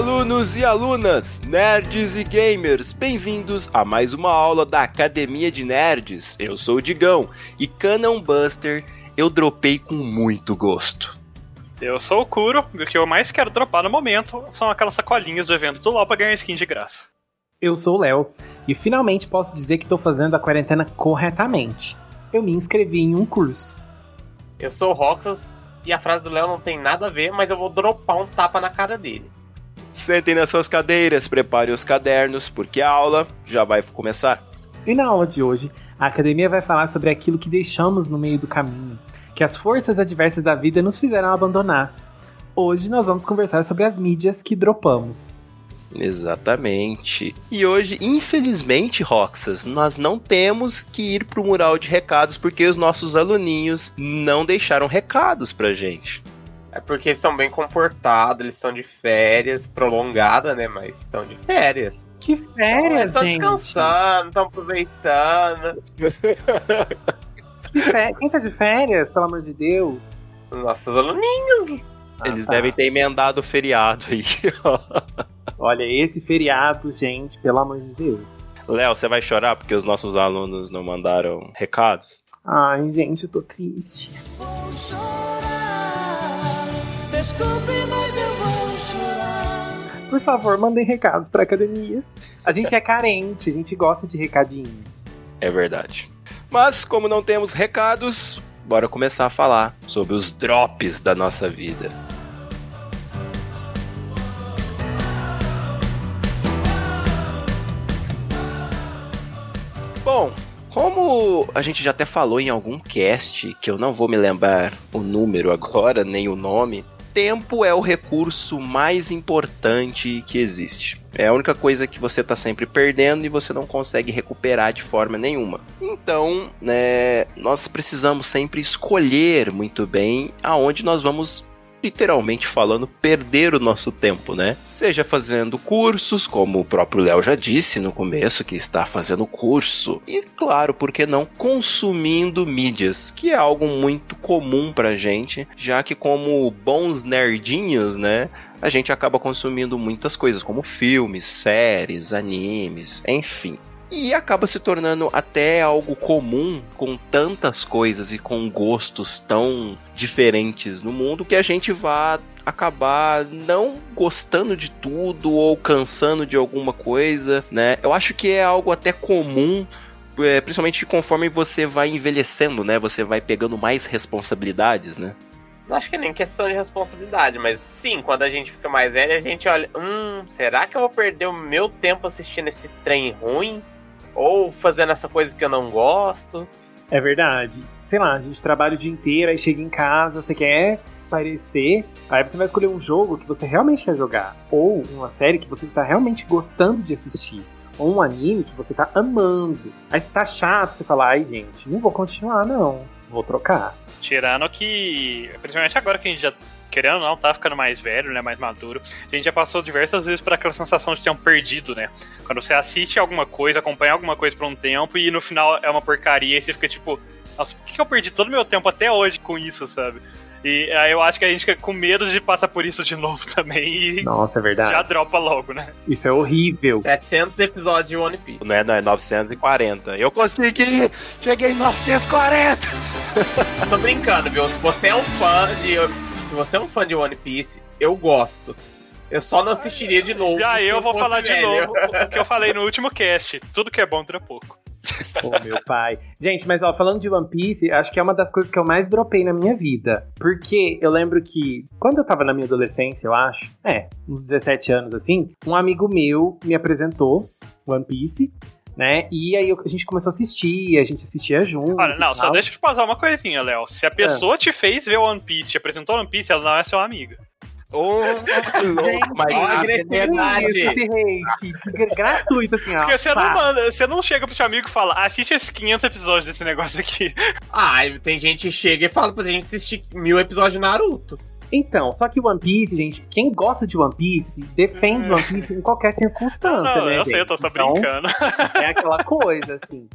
Alunos e alunas, nerds e gamers, bem-vindos a mais uma aula da Academia de Nerds. Eu sou o Digão e Cannon Buster eu dropei com muito gosto. Eu sou o Kuro e o que eu mais quero dropar no momento são aquelas sacolinhas do evento do LoL pra ganhar skin de graça. Eu sou o Léo e finalmente posso dizer que estou fazendo a quarentena corretamente. Eu me inscrevi em um curso. Eu sou o Roxas e a frase do Léo não tem nada a ver, mas eu vou dropar um tapa na cara dele. Sentem nas suas cadeiras, preparem os cadernos, porque a aula já vai começar. E na aula de hoje, a academia vai falar sobre aquilo que deixamos no meio do caminho, que as forças adversas da vida nos fizeram abandonar. Hoje nós vamos conversar sobre as mídias que dropamos. Exatamente. E hoje, infelizmente, Roxas, nós não temos que ir pro mural de recados porque os nossos aluninhos não deixaram recados pra gente. É porque eles são bem comportados, eles estão de férias, prolongada, né? Mas estão de férias. Que férias, Estão gente? descansando, estão aproveitando. Que fé- Quem tá de férias, pelo amor de Deus? Os nossos aluninhos. Eles Ah, tá. devem ter emendado o feriado aí. Olha, esse feriado, gente, pelo amor de Deus. Léo, você vai chorar porque os nossos alunos não mandaram recados? Ai, gente, eu tô triste. Vou chorar. Desculpe, mas eu vou chorar. Por favor, mandem recados pra academia. A gente é carente, a gente gosta de recadinhos. É verdade. Mas, como não temos recados, bora começar a falar sobre os drops da nossa vida. Bom, como a gente já até falou em algum cast, que eu não vou me lembrar o número agora, nem o nome, tempo é o recurso mais importante que existe. É a única coisa que você tá sempre perdendo e você não consegue recuperar de forma nenhuma. Então, né, nós precisamos sempre escolher muito bem aonde nós vamos literalmente falando, perder o nosso tempo, né? Seja fazendo cursos, como o próprio Léo já disse no começo, que está fazendo curso, e claro, por que não, consumindo mídias, que é algo muito comum pra gente, já que como bons nerdinhos, né? A gente acaba consumindo muitas coisas, como filmes, séries, animes, enfim. E acaba se tornando até algo comum com tantas coisas e com gostos tão diferentes no mundo que a gente vai acabar não gostando de tudo ou cansando de alguma coisa, né? Eu acho que é algo até comum é, principalmente conforme você vai envelhecendo, né? Você vai pegando mais responsabilidades, né? Não acho que é nem questão de responsabilidade, mas sim, quando a gente fica mais velho, a gente olha, hum, será que eu vou perder o meu tempo assistindo esse trem ruim? Ou fazendo essa coisa que eu não gosto? É verdade. Sei lá, a gente trabalha o dia inteiro, aí chega em casa, você quer parecer, aí você vai escolher um jogo que você realmente quer jogar, ou uma série que você está realmente gostando de assistir, ou um anime que você está amando. Aí você tá chato, você fala, ai gente, não vou continuar não, vou trocar. Tirando que, principalmente agora que a gente já, querendo ou não, tá ficando mais velho, né, mais maduro, a gente já passou diversas vezes por aquela sensação de ser um perdido, né? Quando você assiste alguma coisa, acompanha alguma coisa por um tempo e no final é uma porcaria e você fica tipo, nossa, por que que eu perdi todo o meu tempo até hoje com isso, sabe? E aí eu acho que a gente fica com medo de passar por isso de novo também e Nossa, é verdade. já dropa logo, né? Isso é horrível. 700 episódios de One Piece. Não é, não, é 940. Eu consegui! Cheguei em 940! Tô brincando, viu? Se você é um fã de. Se você é um fã de One Piece, eu gosto. Eu só não assistiria de novo. Já eu vou falar de velho. novo o que eu falei no último cast. Tudo que é bom dura pouco. Ô, meu pai. Gente, mas ó, falando de One Piece, acho que é uma das coisas que eu mais dropei na minha vida. Porque eu lembro que, quando eu tava na minha adolescência, eu acho, é, uns 17 anos assim, um amigo meu me apresentou One Piece, né? E aí a gente começou a assistir, a gente assistia junto. Olha, não, só deixa eu te passar uma coisinha, Léo. Se a pessoa te fez ver One Piece, te apresentou One Piece, ela não é sua amiga. Ô, que louco, mas. Ah, agressividade. Esse hate, gra- gratuito assim, ó. Porque você não manda, você não chega pro seu amigo e fala, assiste esses 500 episódios desse negócio aqui. Ah, tem gente que chega e fala pra gente assistir mil episódios de Naruto. Então, só que One Piece, gente, quem gosta de One Piece defende One Piece em qualquer circunstância, Não, né? eu sei, eu tô gente? só Então, brincando. É aquela coisa, assim.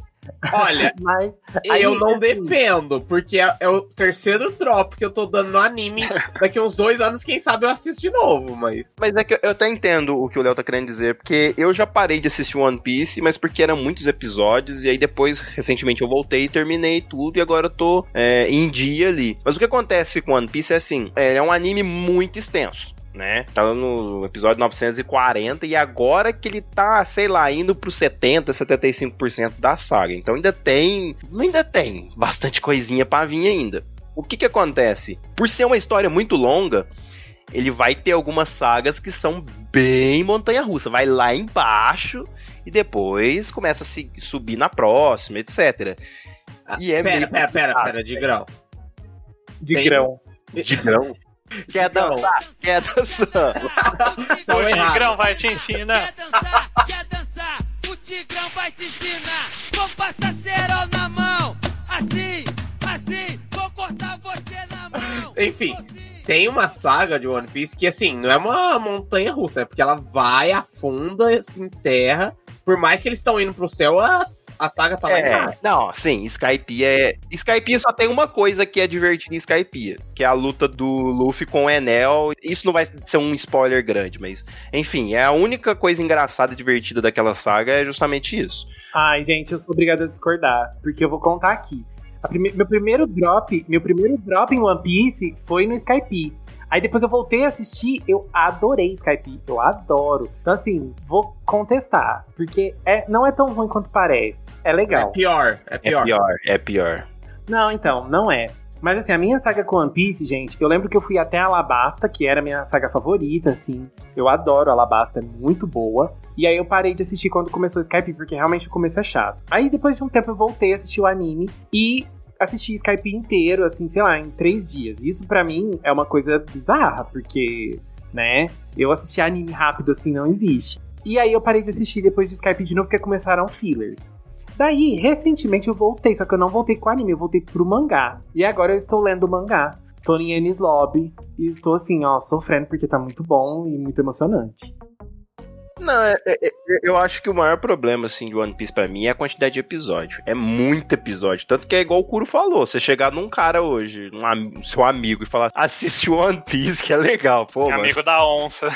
Olha, Mas. aí, eu não assim, defendo, porque é, é o terceiro drop que eu tô dando no anime. Daqui uns dois anos, quem sabe eu assisto de novo, mas. Mas é que eu- eu até entendo o que o Léo tá querendo dizer, porque eu já parei de assistir One Piece, mas porque eram muitos episódios, e aí depois, recentemente, eu voltei e terminei tudo, e agora eu tô é, em dia ali. Mas o que acontece com One Piece é assim, é, é um anime muito extenso. Né? Tá no episódio 940 e agora que ele tá, sei lá, indo pro 70, 75% da saga. Então ainda tem, ainda tem bastante coisinha pra vir ainda. O que que acontece? Por ser uma história muito longa, ele vai ter algumas sagas que são bem montanha-russa. Vai lá embaixo e depois começa a se subir na próxima, etc. E é Ah, pera, meio pera, pera, pera, de grau. De Tem- grão. de grão. Quer dançar? Quer dançar? O. Tigrão vai te ensinar. Quer dançar? Quer dançar? O Tigrão vai te ensinar. Vou passar cerol na mão. Assim, assim, vou cortar você na mão. Enfim. Tem uma saga de One Piece que, assim, não é uma montanha russa, né? Porque ela vai, afunda, se enterra. Por mais que eles estão indo pro céu, a, a saga tá lá embaixo. É, não, sim, Skypiea é. Skypiea só tem uma coisa que é divertida em Skypiea, que é a luta do Luffy com o Enel. Isso não vai ser um spoiler grande, mas enfim, é a única coisa engraçada e divertida daquela saga é justamente isso. Ai, gente, eu sou obrigado a discordar, porque eu vou contar aqui. A prime- meu primeiro drop, meu primeiro drop em One Piece foi no Skype. Aí depois eu voltei a assistir, eu adorei Skype, eu adoro. Então assim, vou contestar, porque é, não é tão ruim quanto parece. É É legal. pior, é É pior. pior, é pior. Não, então, não é. Mas assim, a minha saga com One Piece, gente, eu lembro que eu fui até Alabasta, que era a minha saga favorita, assim. Eu adoro Alabasta, é muito boa. E aí eu parei de assistir quando começou o Skype, porque realmente o começo é chato. Aí depois de um tempo eu voltei a assistir o anime e assisti Skype inteiro, assim, sei lá, em três dias. Isso pra mim é uma coisa bizarra, porque, né, eu assistir anime rápido assim não existe. E aí eu parei de assistir depois de Skype de novo, porque começaram fillers. Daí, recentemente eu voltei, só que eu não voltei com anime, eu voltei pro mangá. E agora eu estou lendo o mangá. Tô em Enies Lobby e tô assim, ó, sofrendo porque tá muito bom e muito emocionante. Não, é- é- é- eu acho que o maior problema, assim, de One Piece pra mim é a quantidade de episódio. É muito episódio. Tanto que é igual o Kuro falou. Você chegar num cara hoje, num am- seu amigo, e falar, assiste One Piece, que é legal. Pô, mas Amigo da onça.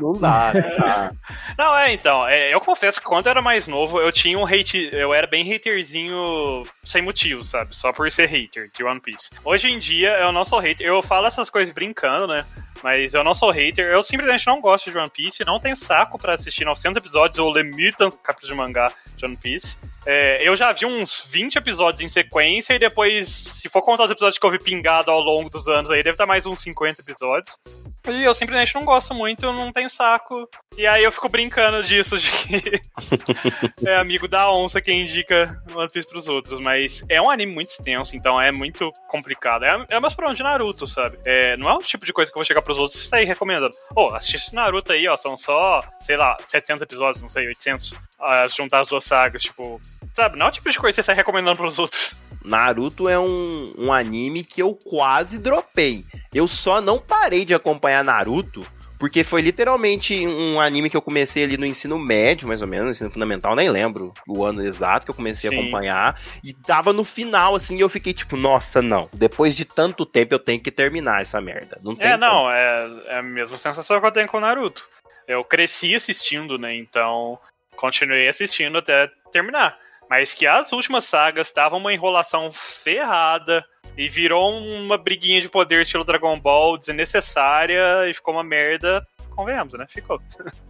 Não dá, não dá. Não, é, então, é, eu confesso que quando eu era mais novo, eu tinha um hate. Eu era bem haterzinho sem motivo, sabe? Só por ser hater de One Piece. Hoje em dia, eu não sou hater. Eu falo essas coisas brincando, né? Mas eu não sou hater. Eu simplesmente não gosto de One Piece. Não tenho saco pra assistir 900 episódios ou ler mil tantos capítulos de mangá de One Piece. É, eu já vi uns 20 episódios em sequência e depois, se for contar os episódios que eu vi pingado ao longo dos anos aí, deve estar mais uns 50 episódios. E eu simplesmente não gosto muito, eu não tenho saco. E aí eu fico brincando disso, de que é amigo da onça quem indica One Piece pros outros. Mas é um anime muito extenso, então é muito complicado. É, é o meu problema de Naruto, sabe? É, não é o tipo de coisa que eu vou chegar pros outros e sair recomendando. Pô, assiste esse Naruto aí, ó, são só, sei lá, 700 episódios, não sei, 800. ah, juntar as duas sagas, tipo... Sabe, não é o tipo de coisa que você sai recomendando pros outros. Naruto é um, um anime que eu quase dropei. Eu só não parei de acompanhar Naruto porque foi literalmente um anime que eu comecei ali no ensino médio, mais ou menos, no ensino fundamental, nem lembro o ano exato que eu comecei Sim. a acompanhar. E tava no final, assim, e eu fiquei tipo, nossa, não. Depois de tanto tempo eu tenho que terminar essa merda. Não É, como. não, é, é a mesma sensação que eu tenho com o Naruto. Eu cresci assistindo, né? Então continuei assistindo até terminar. Mas que as últimas sagas estavam uma enrolação ferrada e virou uma briguinha de poder estilo Dragon Ball desnecessária e ficou uma merda. Convenhamos, né? Ficou.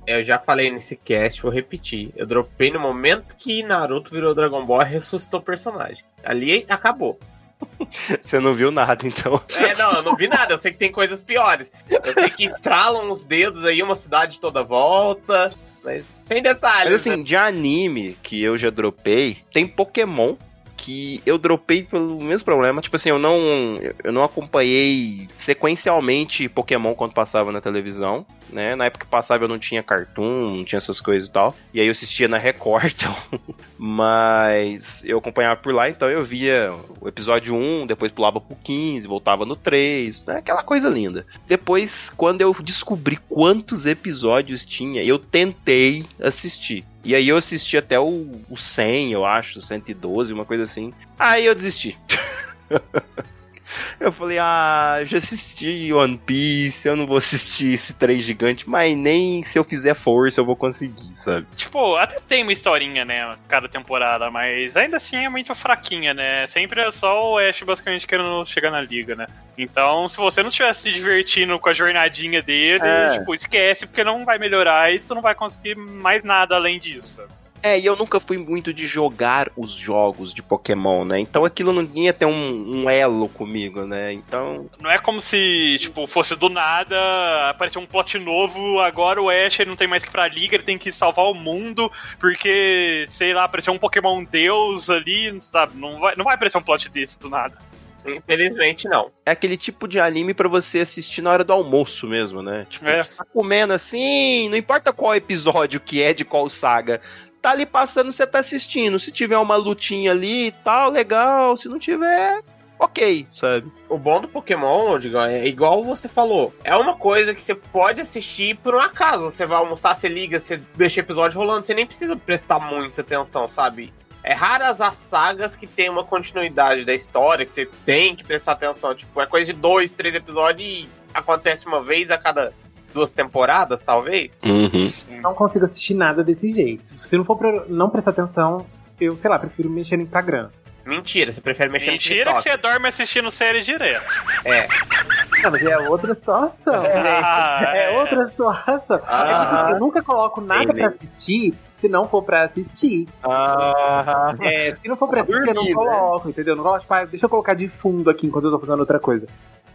Eu já falei nesse cast, vou repetir. Eu dropei no momento que Naruto virou Dragon Ball e ressuscitou o personagem. Ali acabou. Você não viu nada, então. É, não, eu não vi nada. Eu sei que tem coisas piores. Eu sei que estralam os dedos aí, uma cidade toda volta. Mas sem detalhes. Mas né? assim, de anime que eu já dropei, tem Pokémon que eu dropei pelo mesmo problema. Tipo assim, eu não, eu não acompanhei sequencialmente Pokémon quando passava na televisão, né? Na época que passava eu não tinha Cartoon, não tinha essas coisas e tal. E aí eu assistia na Record, então. Mas eu acompanhava por lá, então eu via o episódio 1, depois pulava pro 15, voltava no 3, né? Aquela coisa linda. Depois, quando eu descobri quantos episódios tinha, eu tentei assistir. E aí eu assisti até o, o 100, eu acho, 112, uma coisa assim. Aí eu desisti. Eu falei, ah, já assisti One Piece, eu não vou assistir esse trem gigante, mas nem se eu fizer força eu vou conseguir, sabe? Tipo, até tem uma historinha, né, cada temporada, mas ainda assim é muito fraquinha, né? Sempre é só o Ash basicamente querendo chegar na liga, né? Então, se você não estivesse se divertindo com a jornadinha dele, É. tipo, esquece, porque não vai melhorar e tu não vai conseguir mais nada além disso. sabe? É, e eu nunca fui muito de jogar os jogos de Pokémon, né? Então aquilo não ia ter um, um elo comigo, né? Então. Não é como se, tipo, fosse do nada aparecer um plot novo, agora o Ash ele não tem mais que ir pra liga, ele tem que salvar o mundo, porque, sei lá, apareceu um Pokémon Deus ali, sabe? Não vai, não vai aparecer um plot desse do nada. Infelizmente, não. É aquele tipo de anime pra você assistir na hora do almoço mesmo, né? Tipo, É. tá comendo assim, não importa qual episódio que é de qual saga. Tá ali passando, você tá assistindo. Se tiver uma lutinha ali e tal, legal. Se não tiver, ok, sabe? O bom do Pokémon, Digão, é igual você falou. É uma coisa que você pode assistir por um acaso. Você vai almoçar, você liga, você deixa o episódio rolando, você nem precisa prestar muita atenção, sabe? É raras as sagas que tem uma continuidade da história, que você tem que prestar atenção. Tipo, é coisa de dois, três episódios e acontece uma vez a cada duas temporadas, talvez. Uhum. Não consigo assistir nada desse jeito. Se não for pra não prestar atenção, eu, sei lá, prefiro mexer no Instagram. Mentira, você prefere mexer Mentira no que TikTok. você dorme assistindo série direto. É. Não, mas é outra situação. Ah, é, outra situação. Ah. É que eu nunca coloco nada pra assistir se não for pra assistir. Ah, É, se não for pra assistir, eu não né? coloco, entendeu? Eu não coloco, tipo, ah, deixa eu colocar de fundo aqui enquanto eu tô fazendo outra coisa.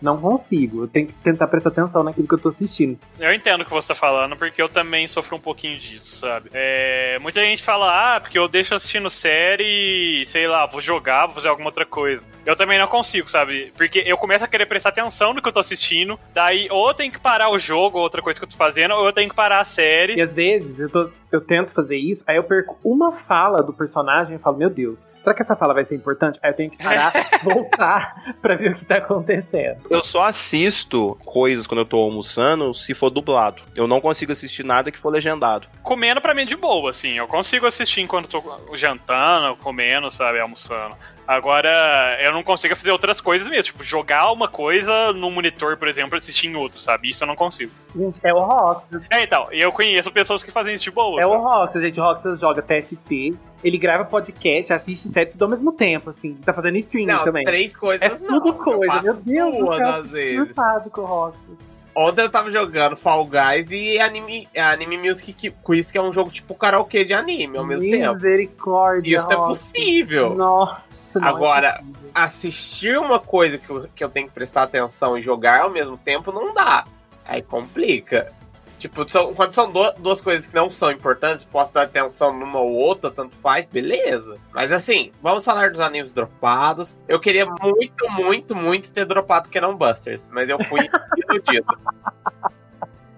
Não consigo. Eu tenho que tentar prestar atenção naquilo que eu tô assistindo. Eu entendo o que você tá falando, porque eu também sofro um pouquinho disso, sabe? É, muita gente fala, ah, porque eu deixo assistindo série, sei lá, vou jogar, vou fazer alguma outra coisa. Eu também não consigo, sabe? Porque eu começo a querer prestar atenção no que eu tô assistindo, daí ou eu tenho que parar o jogo, ou outra coisa que eu tô fazendo, ou eu tenho que parar a série. E às vezes eu, tô- eu tento fazer isso, aí eu perco uma fala do personagem e falo, meu Deus, será que essa fala vai ser importante? Aí eu tenho que parar, voltar pra ver o que tá acontecendo. eu só assisto coisas quando eu tô almoçando se for dublado. Eu não consigo assistir nada que for legendado. Comendo pra mim é de boa, assim. Eu consigo assistir enquanto tô jantando, comendo, sabe, almoçando. Agora, eu não consigo fazer outras coisas mesmo. Tipo, jogar uma coisa no monitor, por exemplo, e assistir em outro, sabe? Isso eu não consigo. Gente, é o Roxas. É, então, e eu conheço pessoas que fazem isso de boa. É o sabe? Roxas, gente. O Roxas joga TFT, ele grava podcast, assiste série tudo ao mesmo tempo, assim. Tá fazendo streaming Não, também. três coisas É não. tudo coisa, meu Deus do duas céu. às vezes. Com o Roxas. Ontem eu tava jogando Fall Guys e Anime, Anime Music Quiz, que é um jogo tipo karaokê de anime ao mesmo tempo. Misericórdia. Isso é possível. Nossa. É Agora, possível. Assistir uma coisa que eu, que eu tenho que prestar atenção e jogar ao mesmo tempo não dá. Aí complica. Tipo, são- quando são do- duas coisas que não são importantes, posso dar atenção numa ou outra, tanto faz, beleza. Mas assim, vamos falar dos animes dropados. Eu queria muito, muito, muito ter dropado Canon Busters, mas eu fui iludido.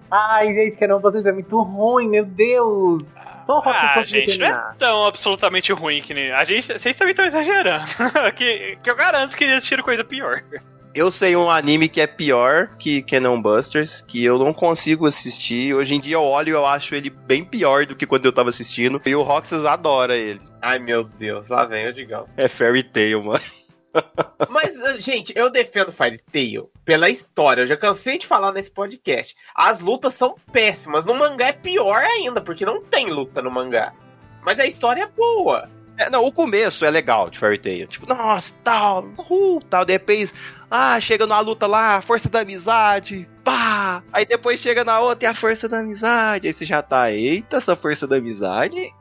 Ai, gente, não, vocês é muito ruim, meu Deus. Só o Roxas Ah, gente, não é tão absolutamente ruim que nem. A gente, vocês também estão exagerando. que, que eu garanto que eles assistiram coisa pior. Eu sei um anime que é pior que Cannon Busters, que eu não consigo assistir. Hoje em dia eu olho e eu acho ele bem pior do que quando eu tava assistindo. E o Roxas adora ele. Ai, meu Deus, lá vem o Digão. É Fairy Tail, mano. Mas, uh, gente, eu defendo Fairy Tail pela história. Eu já cansei de falar nesse podcast. As lutas são péssimas. No mangá é pior ainda, porque não tem luta no mangá. Mas a história é boa. É, não, o começo é legal de Fairy Tail. Tipo, nossa, tal, uhul, tal. Depois, ah, chega na luta lá, força da amizade, pá. Aí depois chega na outra e a força da amizade. Aí você já tá, eita, essa força da amizade.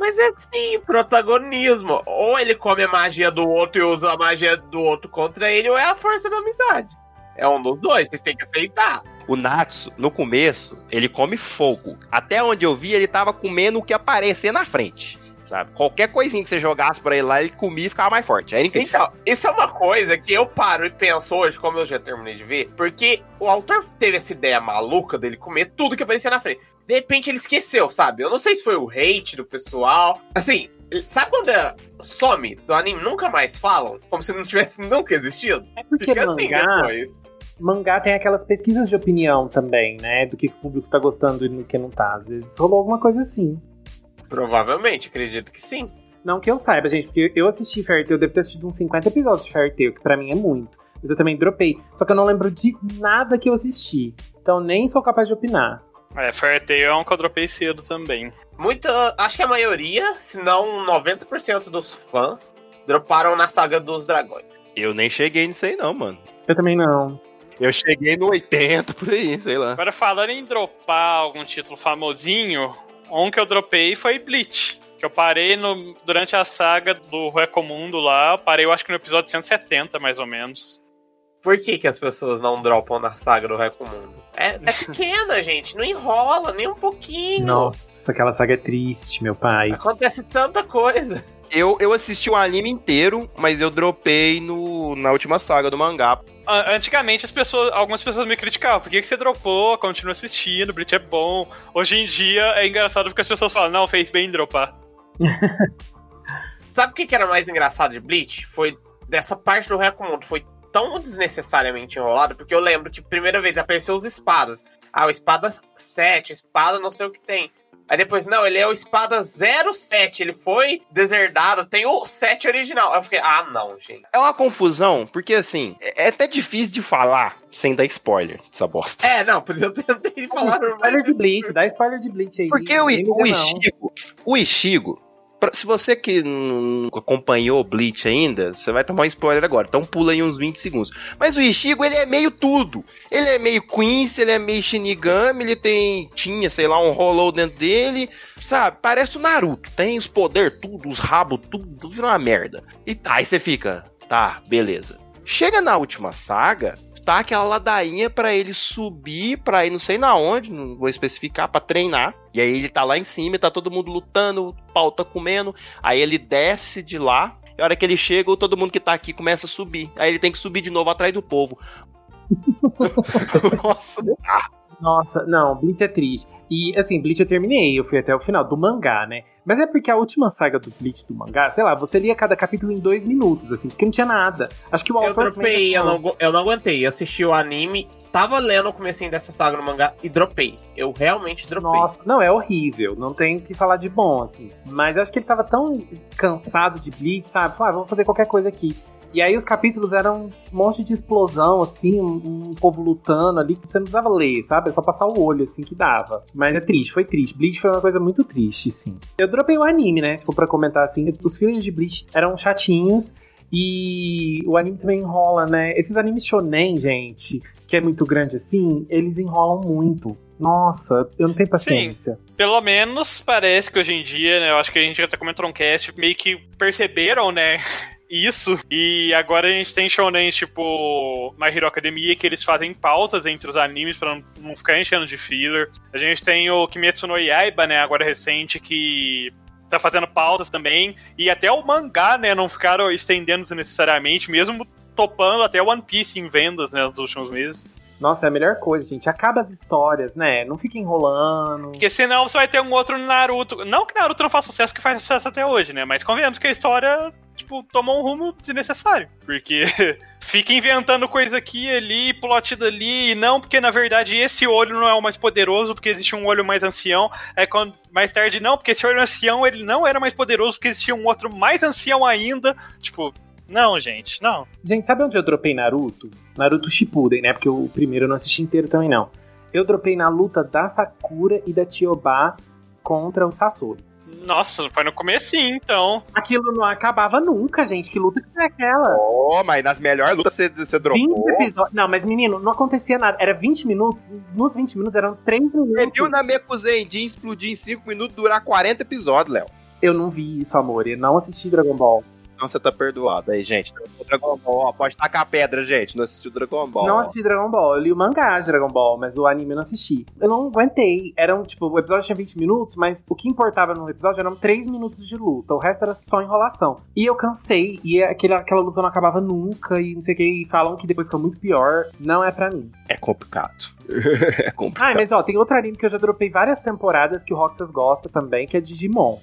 Mas é assim, protagonismo. Ou ele come a magia do outro e usa a magia do outro contra ele, ou é a força da amizade. É um dos dois, vocês têm que aceitar. O Natsu, no começo, ele come fogo. Até onde eu vi, ele tava comendo o que aparecer na frente. Sabe? Qualquer coisinha que você jogasse pra ele lá, ele comia e ficava mais forte. Incrível. Então, isso é uma coisa que eu paro e penso hoje, como eu já terminei de ver, porque o autor teve essa ideia maluca dele comer tudo que aparecia na frente. De repente ele esqueceu, sabe? Eu não sei se foi o hate do pessoal. Assim, sabe quando é- some do anime nunca mais falam? Como se não tivesse nunca existido? É porque Fica assim mangá, depois. mangá tem aquelas pesquisas de opinião também, né? Do que o público tá gostando e no que não tá. Às vezes rolou alguma coisa assim. Provavelmente, acredito que sim. Não que eu saiba, gente, porque eu assisti Fairy Tail, eu devo ter assistido uns 50 episódios de Fairy Tail, que pra mim é muito. Mas eu também dropei. Só que eu não lembro de nada que eu assisti. Então nem sou capaz de opinar. É, Fairy Tail é um que eu dropei cedo também. Muita. Acho que a maioria, se não 90% dos fãs, droparam na saga dos dragões. Eu nem cheguei nisso aí, não, mano. Eu também não. Eu cheguei no 80 por aí, sei lá. Agora, falando em dropar algum título famosinho, um que eu dropei foi Bleach. Que eu parei no, durante a saga do Recomundo lá, eu parei eu acho que no episódio 170, mais ou menos. Por que, que as pessoas não dropam na saga do Recomundo? É, é pequena, gente, não enrola nem um pouquinho. Nossa, aquela saga é triste, meu pai. Acontece tanta coisa. Eu, eu assisti o anime inteiro, mas eu dropei no, na última saga do mangá. A- Antigamente as pessoas, algumas pessoas me criticavam, por que, que você dropou? Continua assistindo, Bleach é bom. Hoje em dia é engraçado porque as pessoas falam, não, fez bem dropar. Sabe o que, que era mais engraçado de Bleach? Foi dessa parte do Recomundo. Foi tão desnecessariamente enrolado, porque eu lembro que primeira vez apareceu os espadas. Ah, o espada 7, espada não sei o que tem. Aí depois, não, ele é o espada 07, ele foi deserdado, tem o 7 original. Aí eu fiquei, ah, não, gente. É uma confusão, porque assim, é até difícil de falar sem dar spoiler dessa bosta. É, não, por eu tentei falar Spoiler de Bleach, dá spoiler de Bleach aí. Porque o, o. Ishigo, o Ishigo, pra- se você que não acompanhou Bleach ainda, você vai tomar um spoiler agora, então pula aí uns 20 segundos. Mas o Ishigo, ele é meio tudo. Ele é meio Quincy, ele é meio Shinigami, ele tem, tinha, sei lá, um Hollow dentro dele, sabe? Parece o Naruto, tem os poderes tudo, os rabos tudo, vira uma merda. E tá, aí você fica, tá, beleza. Chega na última saga, tá aquela ladainha pra ele subir pra ir não sei na onde, não vou especificar, pra treinar. E aí ele tá lá em cima, tá todo mundo lutando, o pau tá comendo. Aí ele desce de lá, e a hora que ele chega, todo mundo que tá aqui começa a subir. Aí ele tem que subir de novo atrás do povo. Nossa, Nossa, não, Bleach é triste. E assim, Bleach eu terminei, eu fui até o final do mangá, né? Mas é porque a última saga do Bleach do mangá, sei lá, você lia cada capítulo em dois minutos, assim, porque não tinha nada. Acho que o Eu autor dropei, também eu não, eu não aguentei. Eu assisti o anime, tava lendo o comecinho dessa saga no mangá e dropei. Eu realmente dropei. Nossa, não, é horrível. Não tem o que falar de bom, assim. Mas acho que ele tava tão cansado de Bleach, sabe? Ah, vamos fazer qualquer coisa aqui. E aí os capítulos eram um monte de explosão, assim, um, um povo lutando ali, que você não precisava ler, sabe? É só passar o olho, assim, que dava. Mas é triste, foi triste. Bleach foi uma coisa muito triste, sim. Eu dropei o anime, né? Se for pra comentar assim, os filmes de Bleach eram chatinhos. E o anime também enrola, né? Esses animes shonen, gente, que é muito grande assim, eles enrolam muito. Nossa, eu não tenho paciência. Pelo menos parece que hoje em dia, né? Eu acho que a gente já até comentou um cast, meio que perceberam, né? Isso. E agora a gente tem shonens tipo My Hero Academia, que eles fazem pausas entre os animes pra não, ficar enchendo de filler. A gente tem o Kimetsu no Yaiba, né? Agora recente, que tá fazendo pausas também. E até o mangá, né? Não ficaram estendendo desnecessariamente, mesmo topando até One Piece em vendas, né? Nos últimos meses. Nossa, é a melhor coisa, gente. Acaba as histórias, né? Não fica enrolando. Porque senão você vai ter um outro Naruto. Não que Naruto não faça sucesso, que faz sucesso até hoje, né? Mas convenhamos que a história, tipo, tomou um rumo desnecessário. Porque fica inventando coisa aqui, ali, plot dali, e não, porque na verdade esse olho não é o mais poderoso, porque existe um olho mais ancião. Aí quando mais tarde, não, porque esse olho ancião ele não era mais poderoso, porque existia um outro mais ancião ainda. Tipo, não, gente, não. Gente, sabe onde eu dropei Naruto? Naruto Shippuden, né? Porque o primeiro eu não assisti inteiro também, não. Eu dropei na luta da Sakura e da Chiyoba contra o Sasori. Nossa, foi no comecinho, então. Aquilo não acabava nunca, gente. Que luta que é aquela? Oh, mas nas melhores lutas você, você 20 dropou. episódios. Não, mas menino, não acontecia nada. Era 20 minutos. Nos 20 minutos eram 3 Você minutos. viu na Mekuzendin explodir em 5 minutos durar 40 episódios, Léo. Eu não vi isso, amor. Eu não assisti Dragon Ball. Então você tá perdoado. Aí, gente, Dragon Ball, ó, pode tacar a pedra, gente. Não assistiu Dragon Ball. Não assisti Dragon Ball. Eu li o mangá de Dragon Ball, mas o anime eu não assisti. Eu não aguentei. Eram, tipo, o episódio tinha 20 minutos, mas o que importava no episódio eram 3 minutos de luta. O resto era só enrolação. E eu cansei. E aquele, aquela luta não acabava nunca. E não sei o que. E falam que depois ficou muito pior. Não é pra mim. É complicado. é complicado. Ah, mas ó, tem outro anime que eu já dropei várias temporadas que o Roxas gosta também, que é Digimon.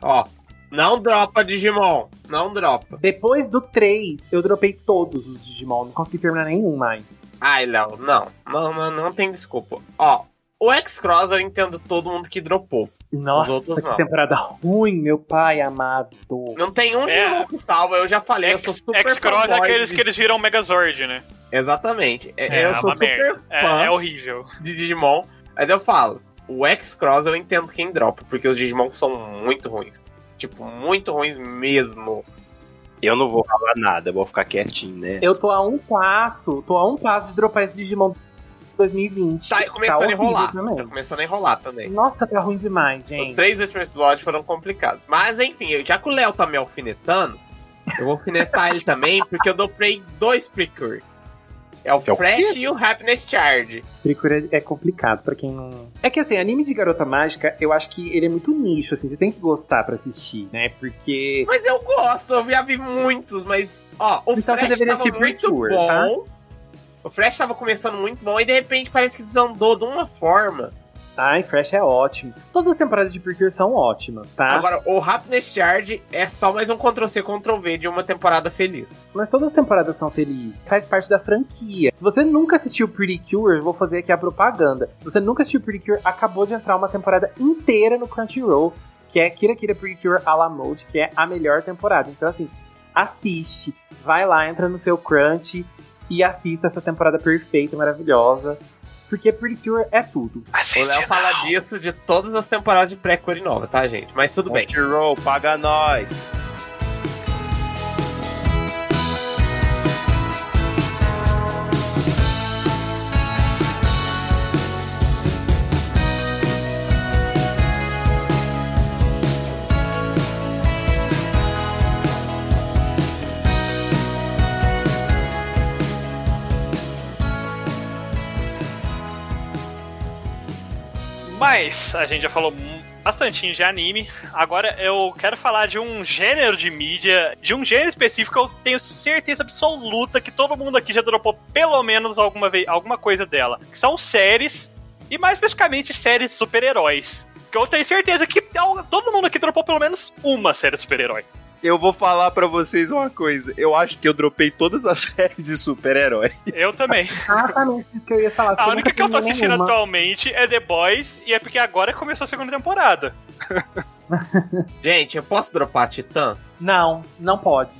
Ó, não dropa Digimon. Não dropa. Depois do 3, eu dropei todos os Digimon. Não consegui terminar nenhum mais. Ai, Léo, não. Não, não. não tem desculpa. Ó, o X-Cross eu entendo todo mundo que dropou. Nossa, outros que não. temporada ruim, meu pai amado. Não tem um É. Digimon que salva, eu já falei, eu sou super X-Cross é aqueles de- que eles viram Megazord, né? Exatamente. É, É, eu é sou super merda. É, fã é horrível. de Digimon, mas eu falo, o X-Cross eu entendo quem dropa, porque os Digimon são muito ruins. Tipo, muito ruins mesmo. Eu não vou falar nada, eu vou ficar quietinho, né? Eu tô a um passo, tô a um passo de dropar esse Digimon 2020. Tá começando a horrível enrolar. também. Tá começando a enrolar também. Nossa, tá ruim demais, Os gente. três últimos episódios foram complicados. Mas enfim, eu- já que o Léo tá me alfinetando, eu vou alfinetar ele também, porque eu dopei dois Precure. É o É o Fresh e o Happiness Charge. Precura é complicado pra quem não. É que assim, anime de garota mágica, eu acho que ele é muito nicho, assim, você tem que gostar pra assistir, né? Porque. Mas eu gosto, eu já vi muitos, mas ó, o Então Fresh deveria tava muito Precure, bom. O Fresh tava começando muito bom e de repente parece que desandou de uma forma. Ai, Fresh é ótimo. Todas as temporadas de Precure são ótimas, tá? Agora, o Happiness Charge é só mais um Ctrl-C, Ctrl-V de uma temporada feliz. Mas todas as temporadas são felizes. Faz parte da franquia. Se você nunca assistiu Pretty Cure, eu vou fazer aqui a propaganda. Se você nunca assistiu Pretty Cure, acabou de entrar uma temporada inteira no Crunchyroll, que é Kira Kira Pretty Cure a la Mode, que é a melhor temporada. Então, assim, assiste. Vai lá, entra no seu Crunch e assista essa temporada perfeita, maravilhosa. Porque Pretty Cure é tudo. O Léo fala disso de todas as temporadas de pré-Core nova, tá, gente? Mas tudo bem. Crunchyroll, paga nós. Mas a gente já falou bastante de anime. Agora eu quero falar de um gênero de mídia, de um gênero específico eu tenho certeza absoluta que todo mundo aqui já dropou pelo menos alguma vez alguma coisa dela. Que são séries e mais especificamente séries de super-heróis. Que eu tenho certeza que todo mundo aqui dropou pelo menos uma série de super-herói. Eu vou falar pra vocês uma coisa. Eu acho que eu dropei todas as séries de super-herói. Eu também. Exatamente isso que eu ia falar. A única que eu tô assistindo nenhuma. atualmente é The Boys, e é porque agora começou a segunda temporada. Gente, eu posso dropar Titãs? Não, não pode.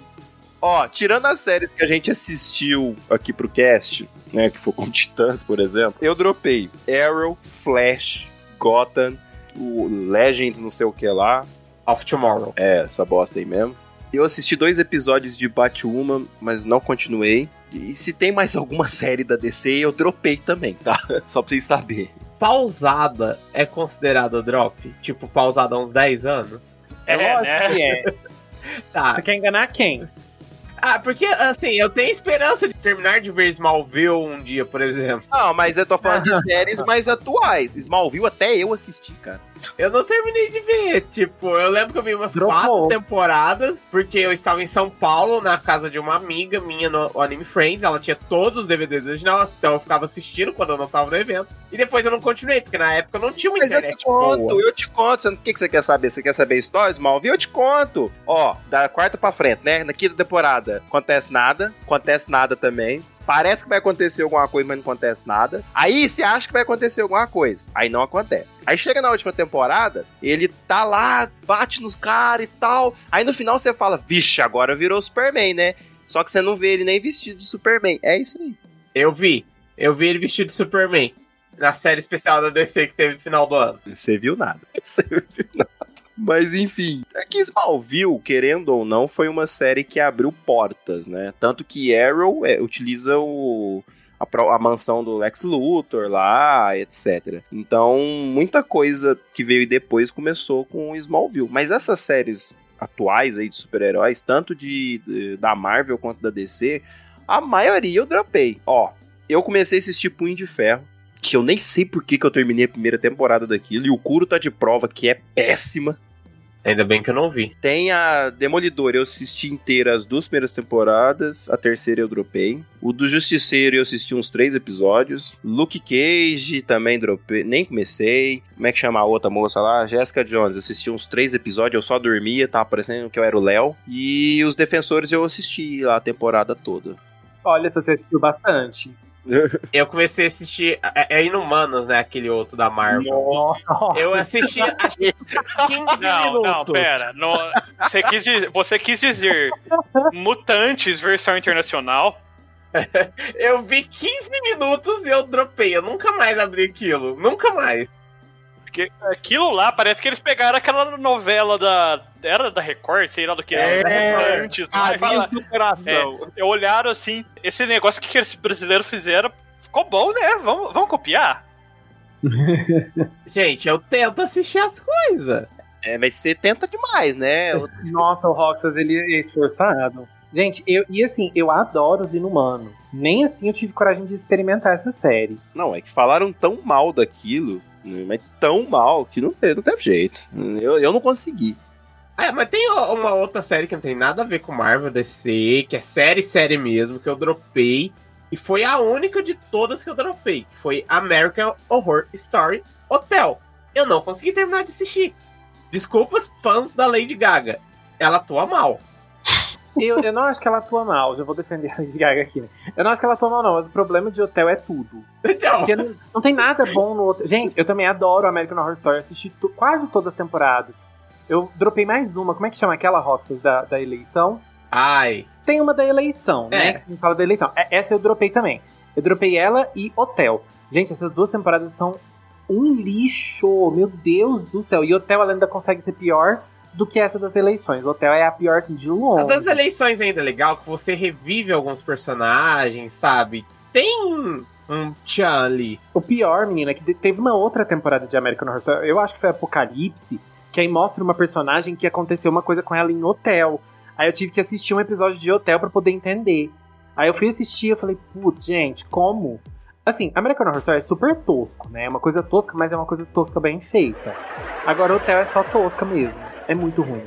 Ó, tirando as séries que a gente assistiu aqui pro cast, né, que foi com Titãs, por exemplo, eu dropei Arrow, Flash, Gotham, o Legends não sei o que lá, Of Tomorrow. é, essa bosta aí mesmo. Eu assisti dois episódios de Batwoman, mas não continuei. E se tem mais alguma série da DC, eu dropei também, tá? Só pra vocês saberem. Pausada é considerado drop? Tipo, pausada há uns 10 anos? É, Lógico né? que é. Tá. Você quer enganar quem? Ah, porque, assim, eu tenho esperança de terminar de ver Smallville um dia, por exemplo. Não, mas eu tô falando de séries mais atuais. Smallville até eu assisti, cara. Eu não terminei de ver. Tipo, eu lembro que eu vi umas Dropou. quatro temporadas, porque eu estava em São Paulo, na casa de uma amiga minha no o Anime Friends. Ela tinha todos os DVDs originais, então eu ficava assistindo quando eu não tava no evento. E depois eu não continuei, porque na época eu não tinha uma Mas eu internet te conto, boa. eu te conto. Você- O que, que você quer saber? Você quer saber a história, Smallville? Eu te conto. Ó, da quarta pra frente, né? Na quinta temporada, acontece nada. Acontece nada também. Parece que vai acontecer alguma coisa, mas não acontece nada. Aí você acha que vai acontecer alguma coisa. Aí não acontece. Aí chega na última temporada, ele tá lá, bate nos caras e tal. Aí no final você fala, vixe, agora virou Superman, né? Só que você não vê ele nem vestido de Superman. É isso aí. Eu vi. Eu vi ele vestido de Superman. Na série especial da DC que teve no final do ano. Você viu nada. Você viu nada. Mas enfim, é que Smallville, querendo ou não, foi uma série que abriu portas, né? Tanto que Arrow é, utiliza o, a, a mansão do Lex Luthor lá, etc. Então, muita coisa que veio depois começou com Smallville. Mas essas séries atuais aí de super-heróis, tanto de, de- da Marvel quanto da DC, a maioria eu dropei. Ó, eu comecei a assistir Punho de Ferro que eu nem sei por que, que eu terminei a primeira temporada daquilo, e o Kuro tá de prova que é péssima. Ainda bem que eu não vi. Tem a Demolidor, eu assisti inteira as duas primeiras temporadas, a terceira eu dropei. O do Justiceiro eu assisti uns três episódios. Luke Cage também dropei, nem comecei. Como é que chama a outra moça lá? Jessica Jones, assisti uns três episódios, eu só dormia, tava parecendo que eu era o Léo. E os Defensores eu assisti lá a temporada toda. Olha, você assistiu bastante. Eu comecei a assistir. É, é Inumanos, né? Aquele outro da Marvel. Nossa. Eu assisti acho que 15 Não, minutos. não, pera. Não, você, quis dizer, você quis dizer Mutantes versão internacional? Eu vi 15 minutos e eu dropei. Eu nunca mais abri aquilo. Nunca mais. Porque aquilo lá parece que eles pegaram aquela novela da. Era da Record, sei lá do que era. É, Mutantes, lá, e fala- do coração. é, olharam assim, esse negócio que esses brasileiros fizeram ficou bom, né? Vamos, vamos copiar? Gente, eu tento assistir as coisas. É, mas você tenta demais, né? Nossa, o Roxas, ele é esforçado. Gente, eu, e assim, eu adoro os Inumanos. Nem assim eu tive coragem de experimentar essa série. Não, é que falaram tão mal daquilo, né, mas tão mal, que não teve, não teve jeito. Eu, eu não consegui. É, mas tem uma outra série que não tem nada a ver com Marvel DC, que é série, série mesmo, que eu dropei. E foi a única de todas que eu dropei. que Foi American Horror Story Hotel. Eu não consegui terminar de assistir. Desculpas, fãs da Lady Gaga. Ela atua mal. Eu, eu não acho que ela atua mal, já vou defender a Lady Gaga aqui, né? Eu não acho que ela atua mal, não, mas o problema de hotel é tudo. Então, Porque não, não tem nada bom no outro. Gente, eu também adoro American Horror Story, assisti to- quase todas as temporadas. Eu dropei mais uma, como é que chama aquela Roxas da, da eleição? ai. Tem uma da eleição, É. né? Que fala da eleição. É, Essa eu dropei também. Eu dropei ela e Hotel. Gente, essas duas temporadas são um lixo. Meu Deus do céu. E Hotel ela ainda consegue ser pior do que essa das eleições. Hotel é a pior, assim, de A longe. das eleições ainda é legal, que você revive alguns personagens, sabe? Tem um tchan ali. O pior, menina, é que teve uma outra temporada de American Horror Story, eu acho que foi Apocalipse, que aí mostra uma personagem que aconteceu uma coisa com ela em hotel. Aí eu tive que assistir um episódio de hotel pra poder entender. Aí eu fui assistir e falei, putz, gente, como? Assim, American Horror Story é super tosco, né? É uma coisa tosca, mas é uma coisa tosca bem feita. Agora hotel é só tosca mesmo. É muito ruim.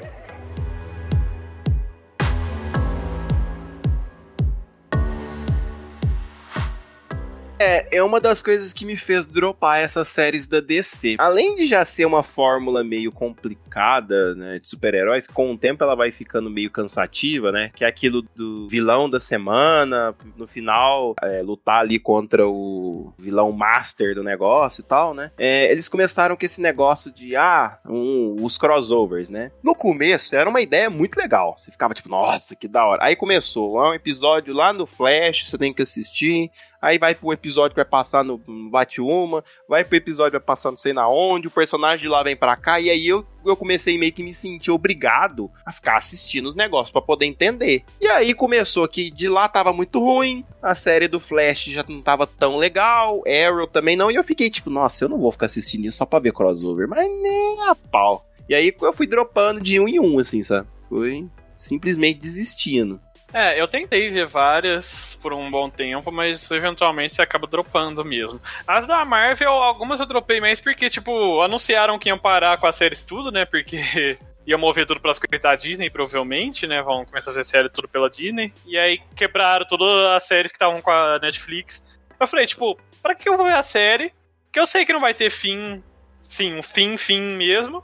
É, é uma das coisas que me fez dropar essas séries da DC. Além de já ser uma fórmula meio complicada, né, de super-heróis, com o tempo ela vai ficando meio cansativa, né? Que é aquilo do vilão da semana, no final, é, lutar ali contra o vilão master do negócio e tal, né? É, eles começaram com esse negócio de, ah, um- os crossovers, né? No começo era uma ideia muito legal. Você ficava tipo, nossa, que da hora. Aí começou, ah, um episódio lá no Flash, você tem que assistir. Aí vai pro episódio que vai passar no no Batwoman, vai pro episódio vai passar não sei na onde, o personagem de lá vem pra cá, e aí eu, eu comecei meio que me sentir obrigado a ficar assistindo os negócios pra poder entender. E aí começou que de lá tava muito ruim, a série do Flash já não tava tão legal, Arrow também não, e eu fiquei tipo, nossa, eu não vou ficar assistindo isso só pra ver crossover, mas nem a pau. E aí eu fui dropando de um em um, assim, sabe? Fui simplesmente desistindo. É, eu tentei ver várias por um bom tempo, mas eventualmente você acaba dropando mesmo. As da Marvel, algumas eu dropei mais porque, tipo, anunciaram que iam parar com as séries tudo, né? Porque ia mover tudo pelas coisas da Disney, provavelmente, né? Vão começar a fazer série tudo pela Disney. E aí quebraram todas as séries que estavam com a Netflix. Eu falei, tipo, pra que eu vou ver a série? Que eu sei que não vai ter fim, sim, um fim, fim mesmo.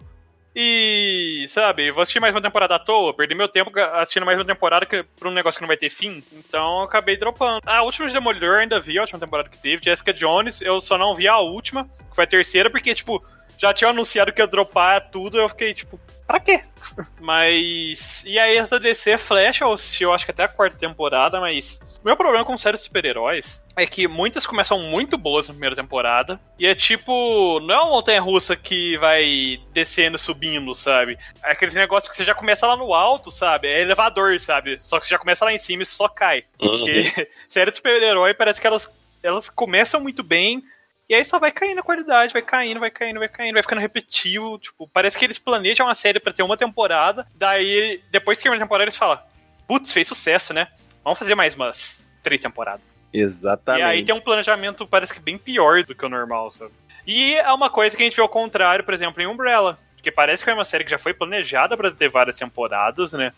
E, sabe, vou assistir mais uma temporada à toa, perder meu tempo assistindo mais uma temporada que, pra um negócio que não vai ter fim. Então eu acabei dropando. A última de Demolidor ainda vi, a última temporada que teve. Jessica Jones, eu só não vi a última, que foi a terceira, porque, tipo, já tinha anunciado que ia dropar tudo, eu fiquei, tipo, pra quê? mas. E aí, essa DC Flash, eu assisti, eu acho que até a quarta temporada, mas. O meu problema com séries de super-heróis é que muitas começam muito boas na primeira temporada. E é tipo. Não é uma montanha russa que vai descendo, subindo, sabe? É aqueles negócios que você já começa lá no alto, sabe? É elevador, sabe? Só que você já começa lá em cima e só cai. Porque série de super-herói parece que elas, elas começam muito bem. E aí só vai caindo a qualidade, vai caindo, vai caindo, vai caindo, vai ficando repetitivo. Tipo, parece que eles planejam uma série pra ter uma temporada. Daí, depois que termina a temporada, eles falam: Putz, fez sucesso, né? Vamos fazer mais umas três temporadas. Exatamente. E aí tem um planejamento, parece que bem pior do que o normal, sabe? E é uma coisa que a gente vê ao contrário, por exemplo, em Umbrella. Que parece que é uma série que já foi planejada pra ter várias temporadas, né?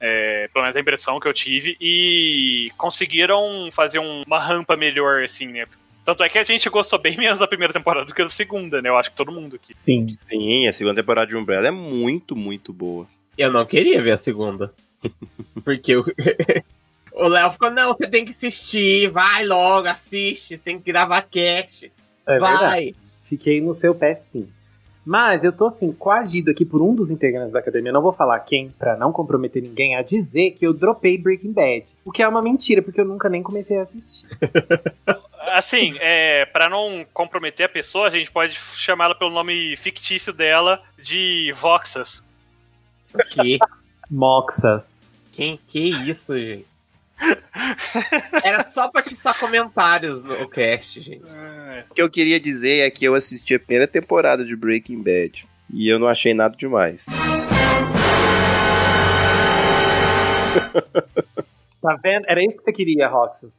É, pelo menos a impressão que eu tive. E conseguiram fazer um- uma rampa melhor, assim, né? Tanto é que a gente gostou bem menos da primeira temporada do que da segunda, né? Eu acho que todo mundo aqui. Sim. Sim, a segunda temporada de Umbrella é muito, muito boa. Eu não queria ver a segunda. Porque o, O Léo ficou, não, você tem que assistir, vai logo, assiste, você tem que gravar cast. É vai. verdade. Fiquei no seu pé sim. Mas eu tô assim, coagido aqui por um dos integrantes da academia, não vou falar quem, pra não comprometer ninguém, a dizer que eu dropei Breaking Bad. O que é uma mentira, porque eu nunca nem comecei a assistir. Assim, é, para não comprometer a pessoa, a gente pode chamá-la pelo nome fictício dela de Voxas. Que, Moxas. que, que isso, gente? Era só pra atiçar comentários no cast, gente. O que eu queria dizer é que eu assisti a primeira temporada de Breaking Bad. E eu não achei nada demais. Tá vendo? Era isso que você queria, Roxas.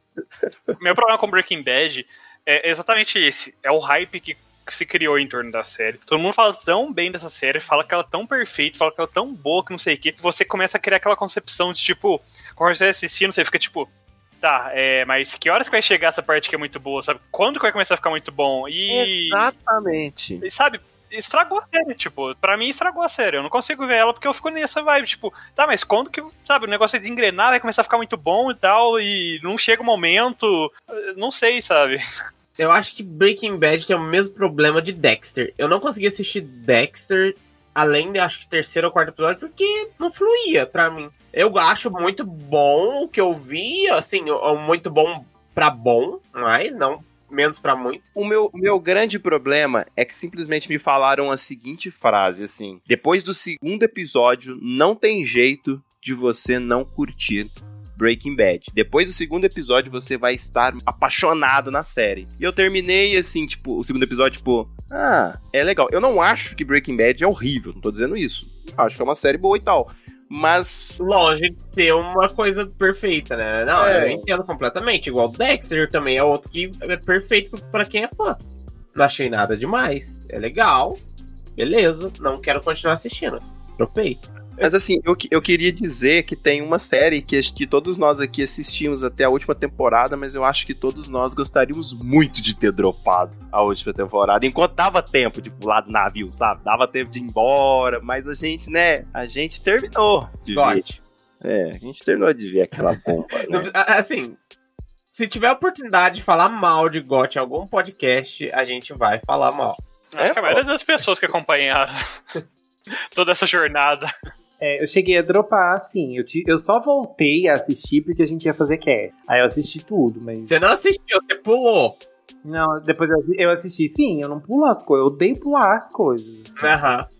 Meu problema com Breaking Bad é exatamente esse. É o hype que se criou em torno da série. Todo mundo fala tão bem dessa série, fala que ela é tão perfeita, fala que ela é tão boa, que não sei o que, que você começa a criar aquela concepção de tipo, quando você vai assistindo, você fica tipo, tá, é, mas que horas que vai chegar essa parte que é muito boa, sabe? Quando que vai começar a ficar muito bom? E. Exatamente. E, sabe, estragou a série, tipo, pra mim estragou a série. Eu não consigo ver ela porque eu fico nessa vibe, tipo, tá, mas quando que, sabe, o negócio vai desengrenar, vai começar a ficar muito bom e tal, e não chega o momento, não sei, sabe? Eu acho que Breaking Bad tem o mesmo problema de Dexter. Eu não consegui assistir Dexter além de acho que terceiro ou quarto episódio porque não fluía pra mim. Eu acho muito bom o que eu vi, assim, muito bom pra bom, mas não menos pra muito. O meu, meu grande problema é que simplesmente me falaram a seguinte frase, assim. Depois do segundo episódio, não tem jeito de você não curtir Breaking Bad. Depois do segundo episódio, você vai estar apaixonado na série. E eu terminei, assim, tipo, o segundo episódio, tipo, ah, é legal. Eu não acho que Breaking Bad é horrível, não tô dizendo isso. Acho que é uma série boa e tal. Mas Longe de ser uma coisa perfeita, né? Não, É. eu entendo completamente. Igual Dexter também é outro que é perfeito pra quem é fã. Não achei nada demais. É legal. Beleza. Não quero continuar assistindo. Tropei. Mas assim, eu, eu queria dizer que tem uma série que que todos nós aqui assistimos até a última temporada, mas eu acho que todos nós gostaríamos muito de ter dropado a última temporada, enquanto dava tempo de pular do navio, sabe? Dava tempo de ir embora, mas a gente, né, a gente terminou de ver. God. É, a gente terminou de ver aquela bomba, né? Assim, se tiver a oportunidade de falar mal de GOT em algum podcast, a gente vai falar mal. Acho É, que a maioria das pessoas que acompanharam toda essa jornada. É, eu cheguei a dropar, assim. Eu, ti- eu só voltei a assistir porque a gente ia fazer cast. Aí eu assisti tudo, mas. Você não assistiu, você pulou. Não, depois eu, assisti, sim, eu não pulo as coisas. Eu odeio pular as coisas. assim.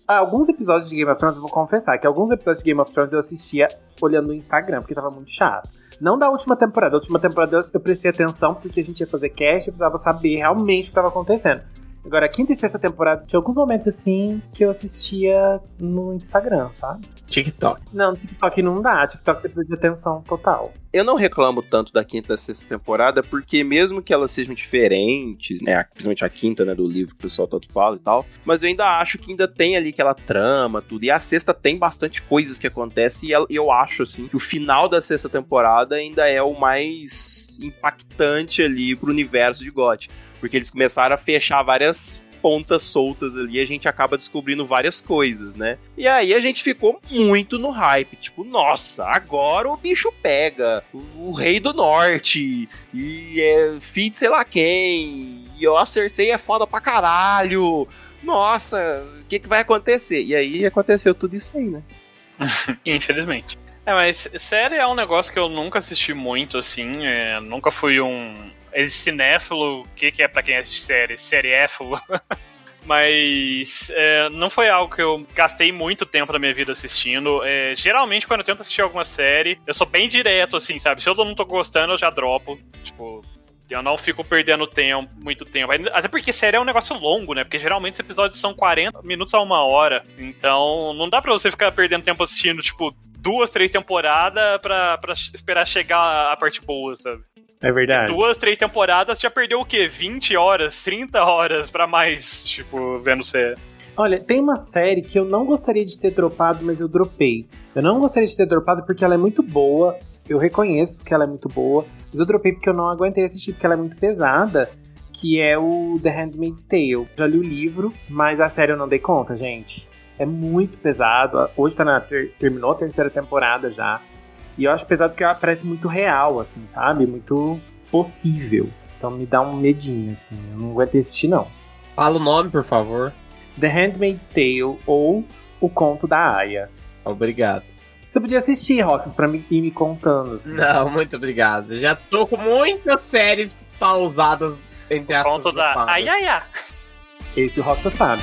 Ah, alguns episódios de Game of Thrones, eu vou confessar que alguns episódios de Game of Thrones eu assistia olhando no Instagram, porque tava muito chato. Não da última temporada. A última temporada eu, eu prestei atenção porque a gente ia fazer cast, eu precisava saber realmente o que tava acontecendo. Agora, a quinta e sexta temporada, tinha alguns momentos assim que eu assistia no Instagram, sabe? TikTok. Não, no TikTok não dá. TikTok você precisa de atenção total. Eu não reclamo tanto da quinta e sexta temporada, porque mesmo que elas sejam diferentes, né, principalmente a quinta, né, do livro que o pessoal tanto fala e tal, mas eu ainda acho que ainda tem ali aquela trama, tudo, e a sexta tem bastante coisas que acontecem, e e eu acho, assim, que o final da sexta temporada ainda é o mais impactante ali pro universo de GOT, porque eles começaram a fechar várias pontas soltas ali, a gente acaba descobrindo várias coisas, né? E aí a gente ficou muito no hype, tipo, nossa, agora o bicho pega, o, o rei do norte, e é de sei lá quem, e ó, a Cersei é foda pra caralho, nossa, o que que vai acontecer? E aí aconteceu tudo isso aí, né? Infelizmente. É, mas série é um negócio que eu nunca assisti muito, assim. é, nunca fui um. Esse cinéfilo, o que, que é pra quem assiste série? Sérieéfilo. Mas é, não foi algo que eu gastei muito tempo da minha vida assistindo. É, geralmente, quando eu tento assistir alguma série, eu sou bem direto, assim, sabe? Se eu não tô gostando, eu já dropo. Tipo, eu não fico perdendo tempo, muito tempo. Até porque série é um negócio longo, né? Porque geralmente os episódios são 40 minutos a uma hora. Então não dá pra você ficar perdendo tempo assistindo, tipo, duas, três temporadas pra, pra esperar chegar a parte boa, sabe? É verdade. Duas, três temporadas já perdeu o quê? 20 horas, 30 horas pra mais, tipo, vendo série. Olha, tem uma série que eu não gostaria de ter dropado, mas eu dropei. Eu não gostaria de ter dropado porque ela é muito boa. Eu reconheço que ela é muito boa. Mas eu dropei porque eu não aguentei assistir, porque ela é muito pesada. Que é o The Handmaid's Tale. Já li o livro, mas a série eu não dei conta, gente. É muito pesado. Hoje tá na ter- terminou a terceira temporada já. E eu acho pesado porque ela parece muito real, assim, sabe? Muito possível. Então me dá um medinho, assim. Eu não aguento assistir, não. Fala o nome, por favor. The Handmaid's Tale ou O Conto da Aya. Obrigado. Você podia assistir, Roxas, pra me, ir me contando. Assim. Não, muito obrigado. Já tô com muitas séries pausadas entre as Conto da. Ai, ai, ai. Esse o Roxas sabe.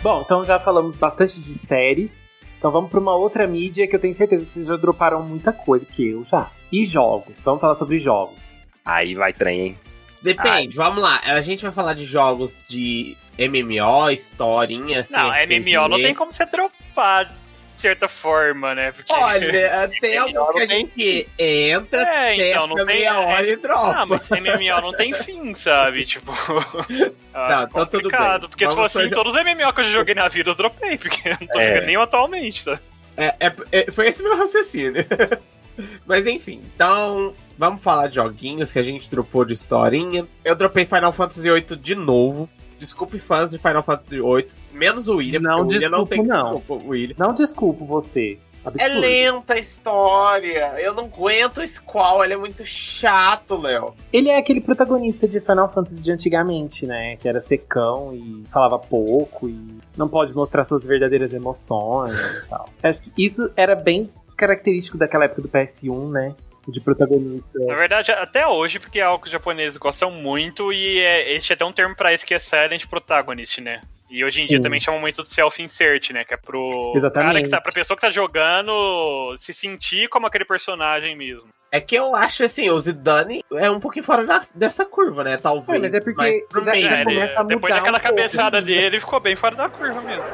Bom, então já falamos bastante de séries. Então vamos para uma outra mídia que eu tenho certeza que vocês já droparam muita coisa, que eu já. E jogos. Vamos falar sobre jogos. Aí vai trem, hein? Depende, Ai. vamos lá. A gente vai falar de jogos de MMO, historinha, assim. Não, MMO não tem como você dropar de certa forma, né? Porque... Olha, tem alguns que a gente entra, é, então, não tem hora e dropa. Não, mas MMO não tem fim, sabe? Tipo. não, tá tudo bem. Porque Vamos se fosse assim, todos os MMO que eu joguei na vida eu dropei, porque eu não tô é. jogando nem atualmente, tá? É, é, é, foi esse meu raciocínio. mas enfim, então Vamos falar de joguinhos que a gente dropou de historinha. Eu dropei Final Fantasy VIII de novo. Desculpe fãs de Final Fantasy VIII, menos o William, não o William não tem não. desculpa, William. Não desculpo você. Absurdo. É lenta a história. Eu não aguento o Squall, ele é muito chato, Léo. Ele é aquele protagonista de Final Fantasy de antigamente, né? Que era secão e falava pouco e não pode mostrar suas verdadeiras emoções e tal. Acho que isso era bem característico daquela época do PS1, né? De protagonista. Na verdade, até hoje, porque é algo que os japoneses gostam muito e é, existe até um termo para isso que é silent protagonist, né? E hoje em dia Sim. também chamam muito de self-insert, né? Que é pro Exatamente. cara que tá, pra pessoa que tá jogando se sentir como aquele personagem mesmo. É que eu acho assim, o Zidane é um pouquinho fora da, dessa curva, né? Talvez. É, mas é porque mas pro. É, ele, depois daquela um cabeçada pouco, dele, ele ficou bem fora da curva mesmo.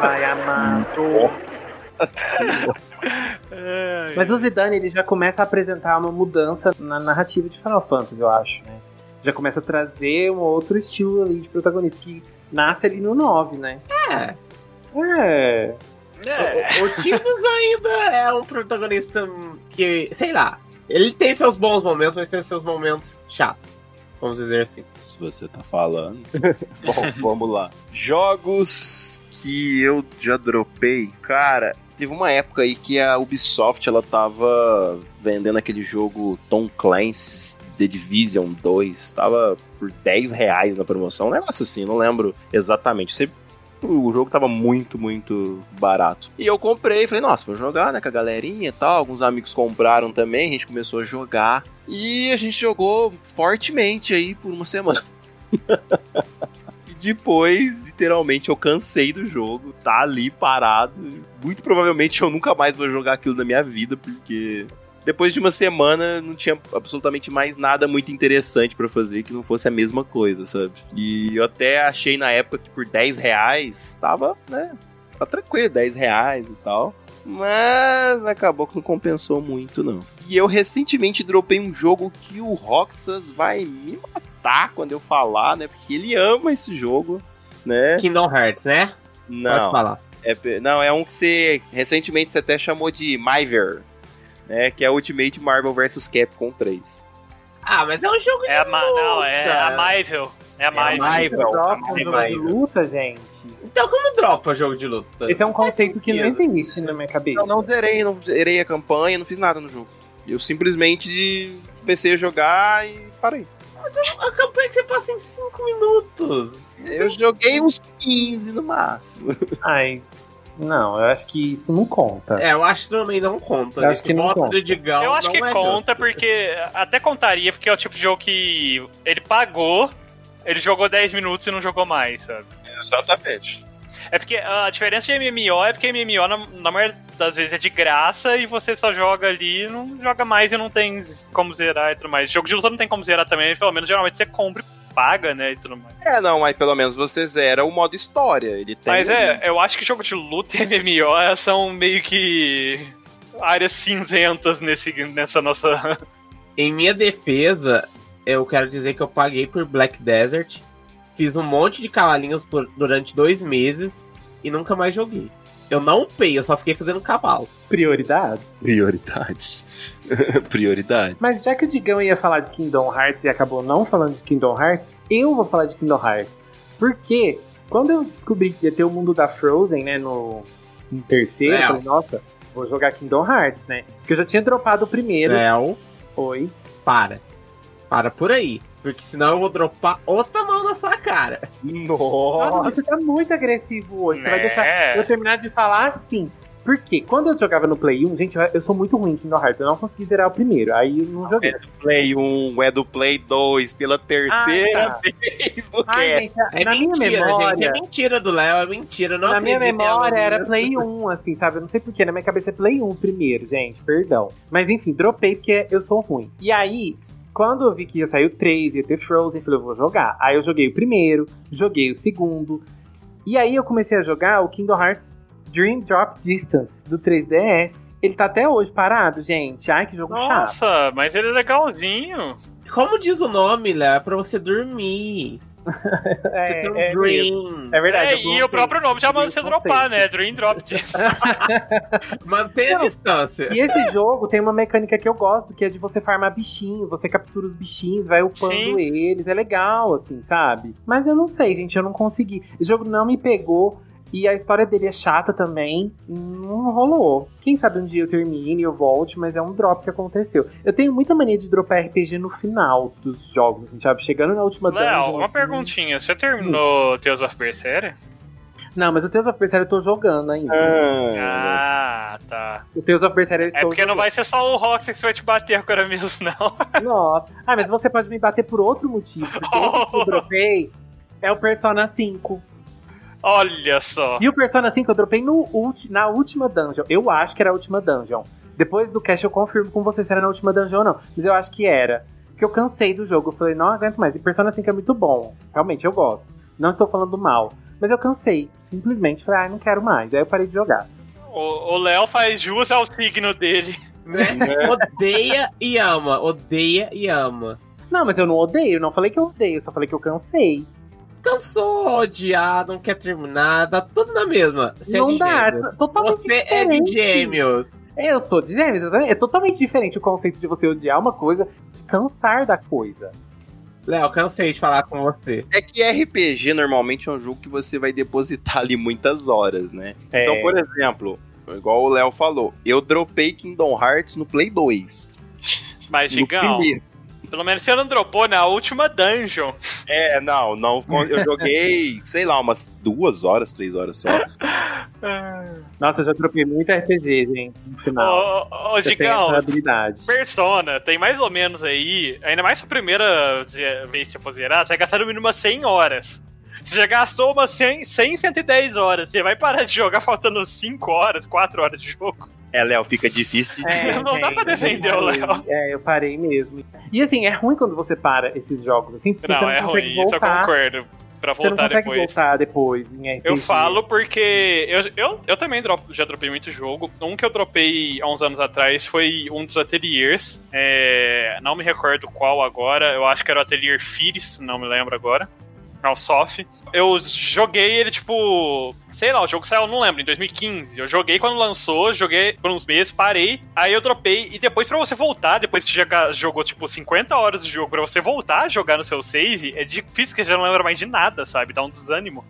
Ai, amado. Mas o Zidane ele já começa a apresentar uma mudança na narrativa de Final Fantasy, eu acho, né? Já começa a trazer um outro estilo ali de protagonista que nasce ali no 9, né? É. É. é. O, o Tidus ainda é um protagonista que, sei lá, ele tem seus bons momentos, mas tem seus momentos chatos. Vamos dizer assim. Se você tá falando. Bom, vamos lá. Jogos que eu já dropei, cara, Teve uma época aí que a Ubisoft ela tava vendendo aquele jogo Tom Clancy's The Division 2, tava por 10 reais na promoção, um negócio assim, não lembro exatamente. Sempre o jogo tava muito, muito barato. E eu comprei, falei, nossa, vou jogar, né, com a galerinha e tal. Alguns amigos compraram também, a gente começou a jogar. E a gente jogou fortemente aí por uma semana. Depois, literalmente, eu cansei do jogo, tá ali parado. Muito provavelmente eu nunca mais vou jogar aquilo na minha vida, porque depois de uma semana não tinha absolutamente mais nada muito interessante para fazer que não fosse a mesma coisa, sabe? E eu até achei na época que por 10 reais tava, né? Tá tranquilo, 10 reais e tal. Mas acabou que não compensou muito, não. E eu recentemente dropei um jogo que o Roxas vai me matar quando eu falar, né? Porque ele ama esse jogo, né? Kingdom Hearts, né? Não. Pode falar. É, não, é um que você recentemente você até chamou de Myver, né? Que é Ultimate Marvel vs Capcom 3. Ah, mas é um jogo é de luta. Não, é a Marvel. É a Marvel. É a Marvel. de luta, gente. Então como dropa jogo de luta? Esse é um conceito que não existe na minha cabeça. Eu não zerei, não zerei a campanha, não fiz nada no jogo. Eu simplesmente comecei a jogar e parei. Mas a, campanha que você passa em 5 minutos. Eu joguei uns 15 no máximo. Ai, não, eu acho que isso não conta. É, eu acho que também não conta. Eu acho que não conta. De eu acho que é conta porque até contaria porque é o tipo de jogo que ele pagou, ele jogou 10 minutos e não jogou mais, sabe? Exatamente. É porque a diferença de MMO é porque MMO, na, na maioria das vezes, é de graça e você só joga ali, não joga mais e não tem como zerar e tudo mais. Jogo de luta não tem como zerar também, pelo menos geralmente você compra e paga, né, e tudo mais. É, não, mas pelo menos você zera o modo história. Ele tem mas é, eu acho que jogo de luta e MMO são meio que áreas cinzentas nesse, nessa nossa. Em minha defesa, eu quero dizer que eu paguei por Black Desert Fiz um monte de cavalinhos por, durante dois meses e nunca mais joguei. Eu não upei, eu só fiquei fazendo cavalo. Prioridade? Prioridades. Prioridade. Mas já que o Digão ia falar de Kingdom Hearts e acabou não falando de Kingdom Hearts, eu vou falar de Kingdom Hearts. Porque quando eu descobri que ia ter o mundo da Frozen, né, no, no terceiro, eu falei, nossa, vou jogar Kingdom Hearts, né? Porque eu já tinha dropado o primeiro. Léo, Oi. para. Para por aí. Porque senão eu vou dropar outra mão na sua cara. Nossa, Nossa. você tá muito agressivo hoje. Você vai Né? deixar eu terminar de falar assim. Por quê? Quando eu jogava no Play 1, gente, eu sou muito ruim em Kingdom Hearts. Eu não consegui zerar o primeiro. Aí eu não joguei. É do Play 1, é do Play 2, pela terceira Ah, tá. vez no Ai, cast. gente, É na mentira, minha memória. gente. É mentira do Léo, é mentira. Não na minha memória era né? Play 1, assim, sabe? Eu não sei porquê, na minha cabeça é Play 1 primeiro, gente, perdão. Mas enfim, dropei porque eu sou ruim. E aí, quando eu vi que ia sair o 3, ia ter Frozen, eu falei, eu vou jogar. Aí eu joguei o primeiro, joguei o segundo. E aí eu comecei a jogar o Kingdom Hearts Dream Drop Distance do 3DS. Ele tá até hoje parado, gente. Ai, que jogo chato. Nossa, mas ele é legalzinho. Como diz o nome, Léo? É pra você dormir. Você É, tem um é dream. É verdade. É, eu e o próprio nome já manda você dropar, né? Dream Drop. Mantenha a distância. E esse jogo tem uma mecânica que eu gosto, que é de você farmar bichinho, você captura os bichinhos, vai upando Sim. eles, é legal, assim, sabe? Mas eu não sei, gente, eu não consegui. Esse jogo não me pegou. E a história dele é chata também. Não rolou. Quem sabe um dia eu termine e eu volte, mas é um drop que aconteceu. Eu tenho muita mania de dropar RPG no final dos jogos, assim, sabe? Chegando na última Léo, dungeon, uma assim. perguntinha. Você terminou Tales of Berseria? Não, mas o Tales of Berseria eu tô jogando ainda. Ah, tá. O Tales of Berseria eu É estou porque não vai ser só o Roxy que você vai te bater agora mesmo, não. Nossa. Ah, mas você pode me bater por outro motivo. Porque que eu dropei é o Persona 5. Olha só. E o Persona 5 eu dropei no ulti, na última dungeon. Eu acho que era a última dungeon. Depois do cast eu confirmo com você se era na última dungeon ou não. Mas eu acho que era. Porque eu cansei do jogo. Eu falei, não aguento mais. E Persona 5 é muito bom. Realmente, eu gosto. Não estou falando mal. Mas eu cansei. Simplesmente falei, ah, não quero mais. Aí eu parei de jogar. O Léo faz jus ao signo dele. Né? Odeia e ama. Odeia e ama. Não, mas eu não odeio. Eu não falei que eu odeio. Eu só falei que eu cansei. Cansou, odiar, não quer terminar, dá tudo na mesma. Você não é de dá. gêmeos. Totalmente Você é de diferente. gêmeos. Eu sou de gêmeos, é totalmente diferente o conceito de você odiar uma coisa, de cansar da coisa. Léo, cansei de falar com você. É que RPG normalmente é um jogo que você vai depositar ali muitas horas, né? É, Então, por exemplo, igual o Léo falou, eu dropei Kingdom Hearts no Play 2. Mas, Gigão. Pelo menos você não dropou na última dungeon. É, não, não. Eu joguei, sei lá, umas duas horas, três horas só. Nossa, eu já troquei muito RPG, gente, no final. Ô, ô, Digão. Persona, tem mais ou menos aí, ainda mais se a primeira vez que você for zerar, você vai gastar no mínimo umas 100 horas. Você já gastou umas 100, 100, 110 horas, você vai parar de jogar faltando 5 horas, 4 horas de jogo. É, Léo, fica difícil de dizer. Não dá pra defender o. Léo. É, eu parei mesmo. E assim, é ruim quando você para esses jogos, assim, porque você Não, não é consegue ruim, isso eu voltar. concordo. Pra Você não voltar consegue depois. voltar depois em RPG. Eu falo porque eu, eu, eu também drop- já dropei muito jogo. Um que eu dropei há uns anos atrás foi um dos ateliers. É, não me recordo qual agora. Eu acho que era o atelier Firis, não me lembro agora. É o Soft. Eu joguei ele, tipo. Sei lá, o jogo saiu, não lembro, em 2015. Eu joguei quando lançou, joguei por uns meses, parei. Aí eu dropei. E depois, pra você voltar, depois que você jogou, tipo, 50 horas de jogo, pra você voltar a jogar no seu save, é difícil, que você já não lembra mais de nada, sabe? Dá um desânimo.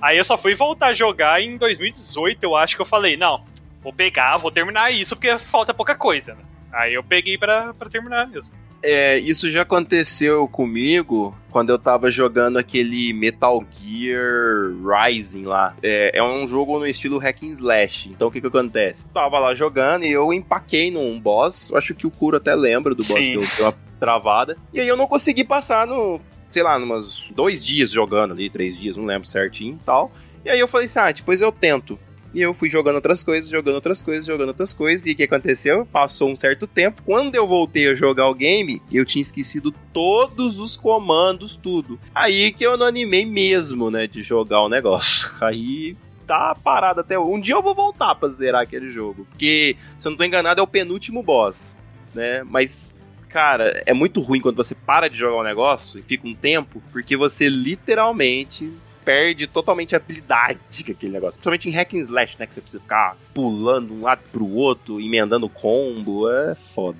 Aí eu só fui voltar a jogar em 2018, eu acho que eu falei, não, vou pegar, vou terminar isso, porque falta pouca coisa, né? Aí eu peguei pra terminar mesmo. É, isso já aconteceu comigo quando eu tava jogando aquele Metal Gear Rising lá. É, é um jogo no estilo hack and slash. Então o que que acontece? Tava lá jogando e eu empaquei num boss. Eu acho que o Kuro até lembra do boss Sim. que eu dei uma travada. E aí eu não consegui passar no, sei lá, nos dois dias jogando ali, três dias, não lembro certinho e tal. E aí eu falei assim, ah, depois eu tento. E eu fui jogando outras coisas, jogando outras coisas, jogando outras coisas. E o que aconteceu? Passou um certo tempo. Quando eu voltei a jogar o game, eu tinha esquecido todos os comandos, tudo. Aí que eu não animei mesmo, né, de jogar o negócio. Aí tá parado até. Um dia eu vou voltar pra zerar aquele jogo. Porque, se eu não tô enganado, é o penúltimo boss, né? Mas. Cara, é muito ruim quando você para de jogar o negócio e fica um tempo, porque você literalmente perde totalmente a habilidade com aquele negócio. Principalmente em hack and slash, né? Que você precisa ficar pulando um lado pro outro, emendando combo. É foda.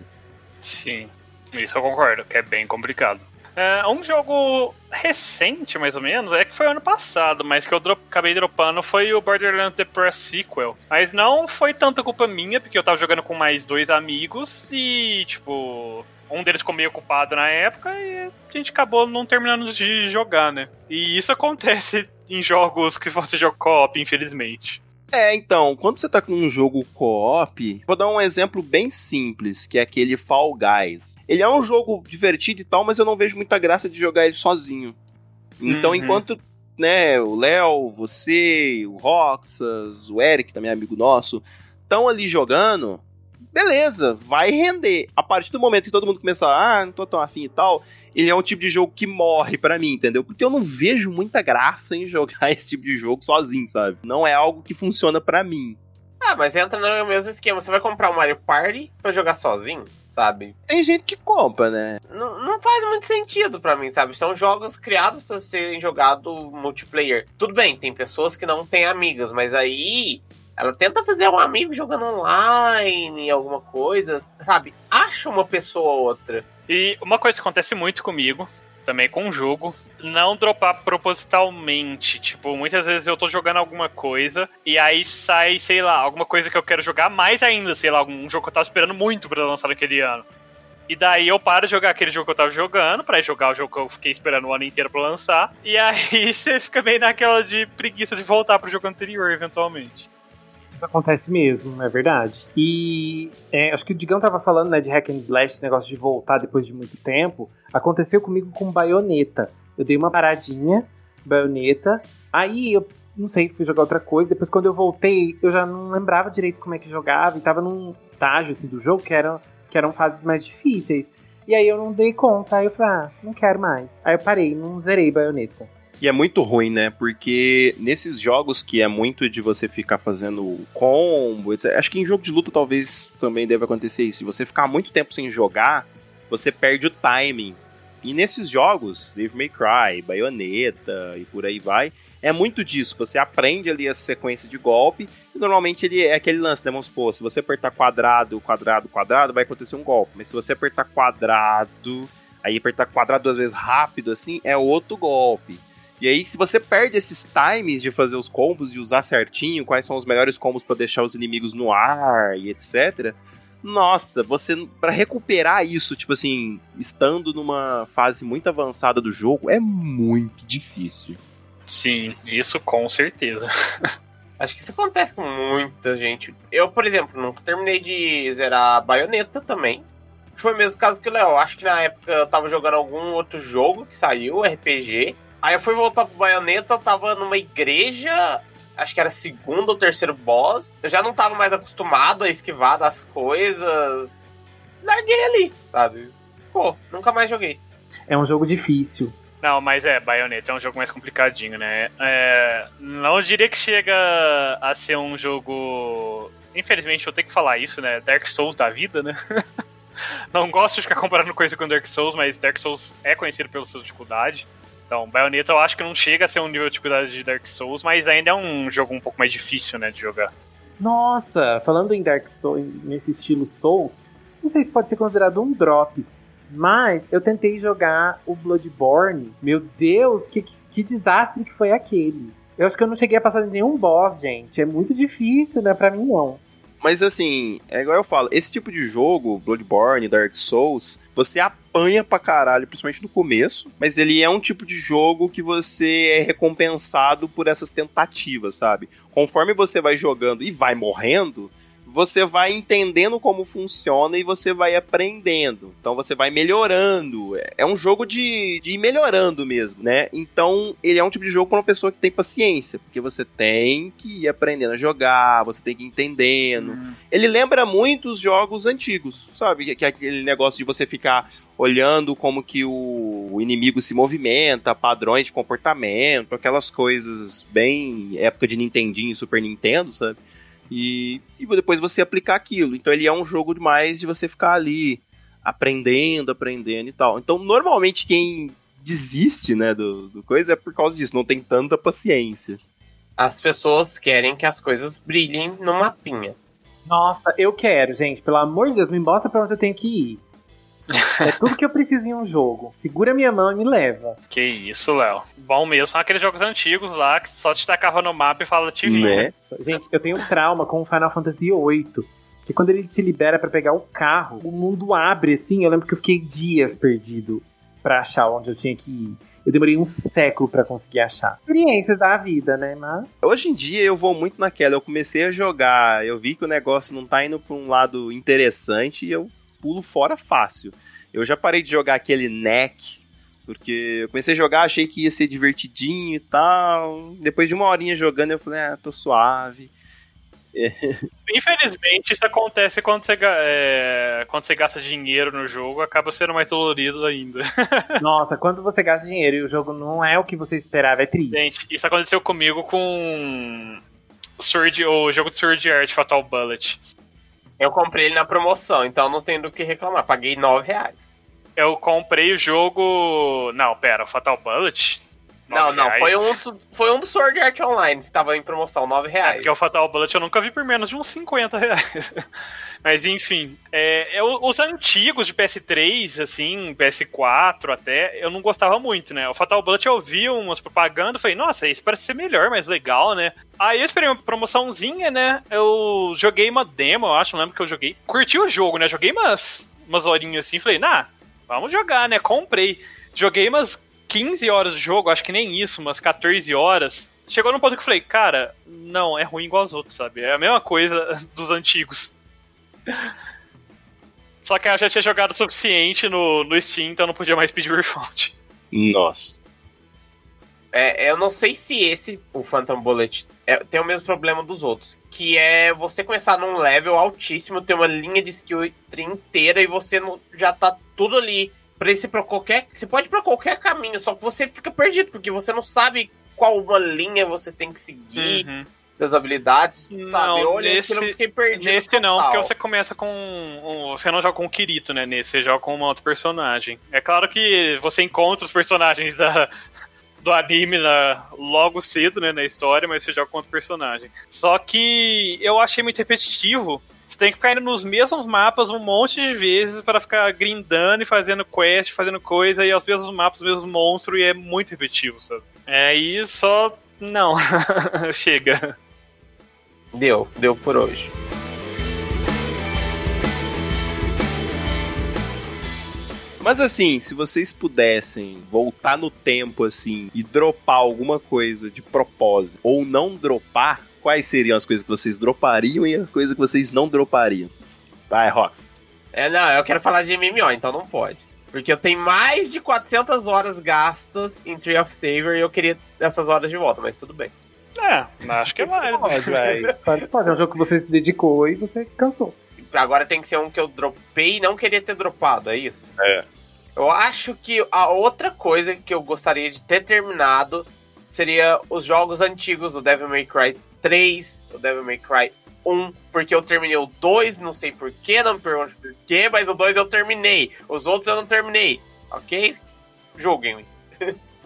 Sim, isso eu concordo, que é bem complicado. É, um jogo recente, mais ou menos, é que foi ano passado, mas que eu drop, acabei dropando foi o Borderlands The Press Sequel. Mas não foi tanta culpa minha, porque eu tava jogando com mais dois amigos e, tipo, um deles ficou meio ocupado na época e a gente acabou não terminando de jogar, né? E isso acontece em jogos que você joga co-op, infelizmente. É, então, quando você tá com um jogo co-op, vou dar um exemplo bem simples, que é aquele Fall Guys. Ele é um jogo divertido e tal, mas eu não vejo muita graça de jogar ele sozinho. Então, Uhum. enquanto, né, o Léo, você, o Roxas, o Eric, também amigo nosso, estão ali jogando, beleza, vai render. A partir do momento que todo mundo começa, ah, não tô tão afim e tal, ele é um tipo de jogo que morre pra mim, entendeu? Porque eu não vejo muita graça em jogar esse tipo de jogo sozinho, sabe? Não é algo que funciona pra mim. Ah, mas entra no mesmo esquema. Você vai comprar um Mario Party pra jogar sozinho, sabe? Tem gente que compra, né? Não, não faz muito sentido pra mim, sabe? São jogos criados pra serem jogados multiplayer. Tudo bem, tem pessoas que não têm amigas, mas aí ela tenta fazer um amigo jogando online, alguma coisa, sabe? Acha uma pessoa ou outra. E uma coisa que acontece muito comigo, também com o jogo, não dropar propositalmente. Tipo, muitas vezes eu tô jogando alguma coisa e aí sai, sei lá, alguma coisa que eu quero jogar mais ainda, sei lá, um jogo que eu tava esperando muito pra lançar naquele ano. E daí eu paro de jogar aquele jogo que eu tava jogando, pra jogar o jogo que eu fiquei esperando o ano inteiro pra lançar. E aí você fica meio naquela de preguiça de voltar pro jogo anterior, eventualmente. Isso acontece mesmo, é verdade. E é, acho que o Digão tava falando, né, de hack and slash, esse negócio de voltar depois de muito tempo. Aconteceu comigo com baioneta. Eu dei uma paradinha, baioneta. Aí eu não sei, fui jogar outra coisa. Depois, quando eu voltei, eu já não lembrava direito como é que jogava. E tava num estágio assim, do jogo que eram, que eram fases mais difíceis. E aí eu não dei conta. Aí eu falei, ah, não quero mais. Aí eu parei, não zerei baioneta. E é muito ruim, né? Porque nesses jogos que é muito de você ficar fazendo combo, etc. Acho que em jogo de luta talvez também deve acontecer isso. Se você ficar muito tempo sem jogar, você perde o timing. E nesses jogos, Devil May Cry, Bayonetta e por aí vai, é muito disso. Você aprende ali a sequência de golpe e normalmente ele é aquele lance, né? Vamos supor, se você apertar quadrado, quadrado, quadrado, vai acontecer um golpe. Mas se você apertar quadrado, aí apertar quadrado duas vezes rápido assim, é outro golpe. E aí, se você perde esses times de fazer os combos e usar certinho quais são os melhores combos para deixar os inimigos no ar e etc. Nossa, você para recuperar isso, tipo assim, estando numa fase muito avançada do jogo, é muito difícil. Sim, isso com certeza. Acho que isso acontece com muita gente. Eu, por exemplo, nunca terminei de zerar a baioneta também. Foi o mesmo caso que o Léo. Acho que na época eu tava jogando algum outro jogo que saiu, RPG. Aí eu fui voltar pro baioneta, eu tava numa igreja. Acho que era segundo ou terceiro boss. Eu já não tava mais acostumado a esquivar das coisas. Larguei ali, sabe? Pô, nunca mais joguei. É um jogo difícil. Não, mas é, Bayonetta é um jogo mais complicadinho, né? É, não diria que chega a ser um jogo. Infelizmente, eu tenho que falar isso, né? Dark Souls da vida, né? não gosto de ficar comparando coisa com Dark Souls, mas Dark Souls é conhecido pela sua dificuldade. Então, Bayonetta eu acho que não chega a ser um nível de dificuldade de Dark Souls, mas ainda é um jogo um pouco mais difícil, né, de jogar. Nossa, falando em Dark Souls, nesse estilo Souls, não sei se pode ser considerado um drop, mas eu tentei jogar o Bloodborne. Meu Deus, que, que desastre que foi aquele. Eu acho que eu não cheguei a passar de nenhum boss, gente. É muito difícil, né? Pra mim, não. Mas assim, é igual eu falo, esse tipo de jogo, Bloodborne, Dark Souls, você apanha pra caralho, principalmente no começo, mas ele é um tipo de jogo que você é recompensado por essas tentativas, sabe? Conforme você vai jogando e vai morrendo, você vai entendendo como funciona e você vai aprendendo. Então você vai melhorando. É um jogo de, de ir melhorando mesmo, né? Então ele é um tipo de jogo para uma pessoa que tem paciência, porque você tem que ir aprendendo a jogar, você tem que ir entendendo. Ele lembra muito os jogos antigos, sabe? Que, é aquele negócio de você ficar olhando como que o, o inimigo se movimenta, padrões de comportamento, aquelas coisas bem época de Nintendinho e Super Nintendo, sabe? E, e depois você aplicar aquilo. Então ele é um jogo demais de você ficar ali aprendendo, aprendendo e tal. Então normalmente quem desiste, né, do, do coisa é por causa disso, não tem tanta paciência. As pessoas querem que as coisas brilhem no mapinha. Nossa, eu quero, gente. Pelo amor de Deus, me mostra pra onde eu tenho que ir. É tudo que eu preciso em um jogo. Segura minha mão e me leva. Que isso, Léo. Bom mesmo são aqueles jogos antigos lá que só te tacava no mapa e fala te vinha. Né? Gente, eu tenho um trauma com o Final Fantasy VIII. Que quando ele se libera pra pegar o carro, o mundo abre assim. Eu lembro que eu fiquei dias perdido pra achar onde eu tinha que ir. Eu demorei um século pra conseguir achar. Experiências da vida, né? Mas. Hoje em dia eu vou muito naquela. Eu comecei a jogar, eu vi que o negócio não tá indo pra um lado interessante e eu pulo fora fácil. Eu já parei de jogar aquele neck, porque eu comecei a jogar, achei que ia ser divertidinho e tal. Depois de uma horinha jogando, eu falei, ah, tô suave. Infelizmente, isso acontece quando você, é, quando você gasta dinheiro no jogo, acaba sendo mais dolorido ainda. Nossa, quando você gasta dinheiro e o jogo não é o que você esperava, é triste. Gente, isso aconteceu comigo com Sword, o jogo de Sword Art Fatal Bullet. Eu comprei ele na promoção, então não tenho do que reclamar. Paguei 9 reais. Eu comprei o jogo. Não, pera, o Fatal Bullet? Não, não, reais. foi um, foi um do Sword Art Online, que tava em promoção, 9 É, reais. porque o Fatal Bullet eu nunca vi por menos de uns 50 reais. Mas enfim, é, eu- os antigos de PS3, assim, PS4 até, eu não gostava muito, né? O Fatal Bullet eu vi umas propagandas falei, nossa, isso parece ser melhor, mais legal, né? Aí eu esperei uma promoçãozinha, né? Eu joguei uma demo, eu acho, não lembro que eu joguei. Curti o jogo, né? Joguei umas, umas horinhas assim, falei, nah, vamos jogar, né? Comprei. Joguei umas 15 horas de jogo, acho que nem isso, umas 14 horas. Chegou num ponto que eu falei, cara, não, é ruim igual aos outros, sabe? É a mesma coisa dos antigos. Só que eu já tinha jogado o suficiente no, no Steam, então eu não podia mais pedir refund. Nossa. É, eu não sei se esse, o Phantom Bullet, é- tem o mesmo problema dos outros. Que é você começar num level altíssimo, ter uma linha de skill inteira e você não, já tá tudo ali. Pra você, pra qualquer, você pode ir pra qualquer caminho, só que você fica perdido, porque você não sabe qual uma linha você tem que seguir Uhum. Das habilidades. Não, sabe? Eu olhei nesse- aquilo e fiquei perdido. Nesse não, porque você começa com. um- você não joga com o Kirito, né? Nesse você joga com um outro personagem. É claro que você encontra os personagens da, do anime na- logo cedo, né? Na história, mas você joga com outro personagem. Só que eu achei muito repetitivo. Você tem que ficar indo nos mesmos mapas um monte de vezes para ficar grindando e fazendo quest, fazendo coisa, e aos mesmos mapas, os mesmos monstros, e é muito repetitivo, sabe? É, e só. Não. Chega. Deu, deu por hoje. Mas assim, se vocês pudessem voltar no tempo assim e dropar alguma coisa de propósito ou não dropar, quais seriam as coisas que vocês dropariam e a coisa que vocês não dropariam? Vai, Rox. É, não, eu quero falar de MMO, então não pode. Porque eu tenho mais de 400 horas gastas em Tree of Saver e eu queria essas horas de volta, mas tudo bem. É, acho que é válido. Pode, vai. Pode, pode, é um jogo que você se dedicou e você cansou. Agora tem que ser um que eu dropei e não queria ter dropado, é isso? É. Eu acho que a outra coisa que eu gostaria de ter terminado seria os jogos antigos, o Devil May Cry 3, o Devil May Cry 1, porque eu terminei o 2, não sei porquê, não me pergunte porquê, mas o 2 eu terminei. Os outros eu não terminei, ok? Julguem-me.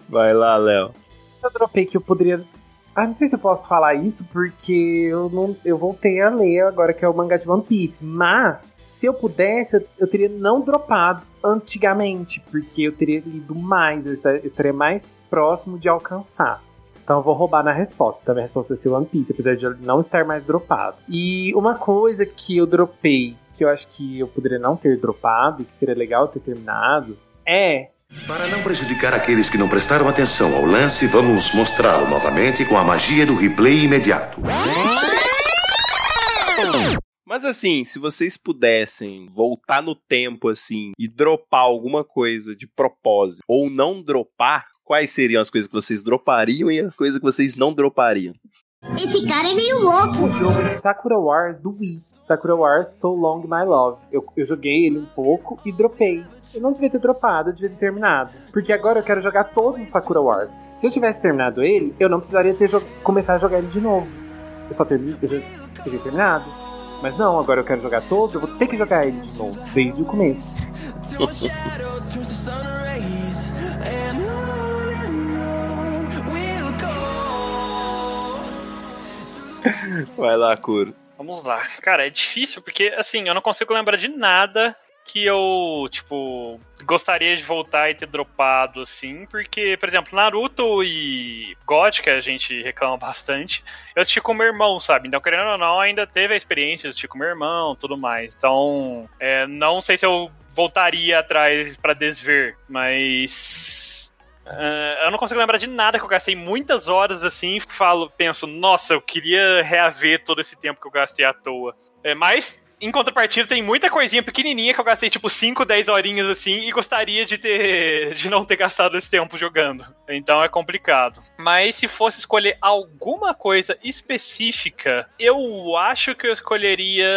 Vai lá, Léo. Eu dropei que eu poderia. Ah, não sei se eu posso falar isso, porque eu não. Eu voltei a ler agora que é o mangá de One Piece. Mas, se eu pudesse, eu, eu teria não dropado antigamente, porque eu teria lido mais, eu estaria, eu estaria mais próximo de alcançar. Então eu vou roubar na resposta. Então a minha resposta vai ser One Piece, apesar de não estar mais dropado. E uma coisa que eu dropei, que eu acho que eu poderia não ter dropado, e que seria legal ter terminado, é Para não prejudicar aqueles que não prestaram atenção ao lance, vamos mostrá-lo novamente com a magia do replay imediato. Mas assim, se vocês pudessem voltar no tempo assim e dropar alguma coisa de propósito ou não dropar, quais seriam as coisas que vocês dropariam e a coisa que vocês não dropariam? Esse cara é meio louco. o jogo de Sakura Wars do Wii. Sakura Wars So Long My Love. Eu, eu joguei ele um pouco e dropei. Eu não devia ter dropado, eu devia ter terminado. Porque agora eu quero jogar todos os Sakura Wars. Se eu tivesse terminado ele, eu não precisaria ter começar a jogar ele de novo. Eu só teria terminado. Mas não, agora eu quero jogar todos, eu vou ter que jogar ele de novo, desde o começo. Vai lá, Kuro. Vamos lá. Cara, é difícil porque, assim, eu não consigo lembrar de nada que eu, tipo, gostaria de voltar e ter dropado, assim, porque, por exemplo, Naruto e que a gente reclama bastante, eu assisti com meu irmão, sabe? Então, querendo ou não, ainda teve a experiência de assistir com meu irmão tudo mais. Então, é, não sei se eu voltaria atrás pra desver, mas. Uh, eu não consigo lembrar de nada que eu gastei muitas horas assim. Falo, penso, nossa, eu queria reaver todo esse tempo que eu gastei à toa. É, mas em contrapartida, tem muita coisinha pequenininha que eu gastei tipo 5, 10 horinhas assim e gostaria de ter de não ter gastado esse tempo jogando. Então é complicado. Mas se fosse escolher alguma coisa específica, eu acho que eu escolheria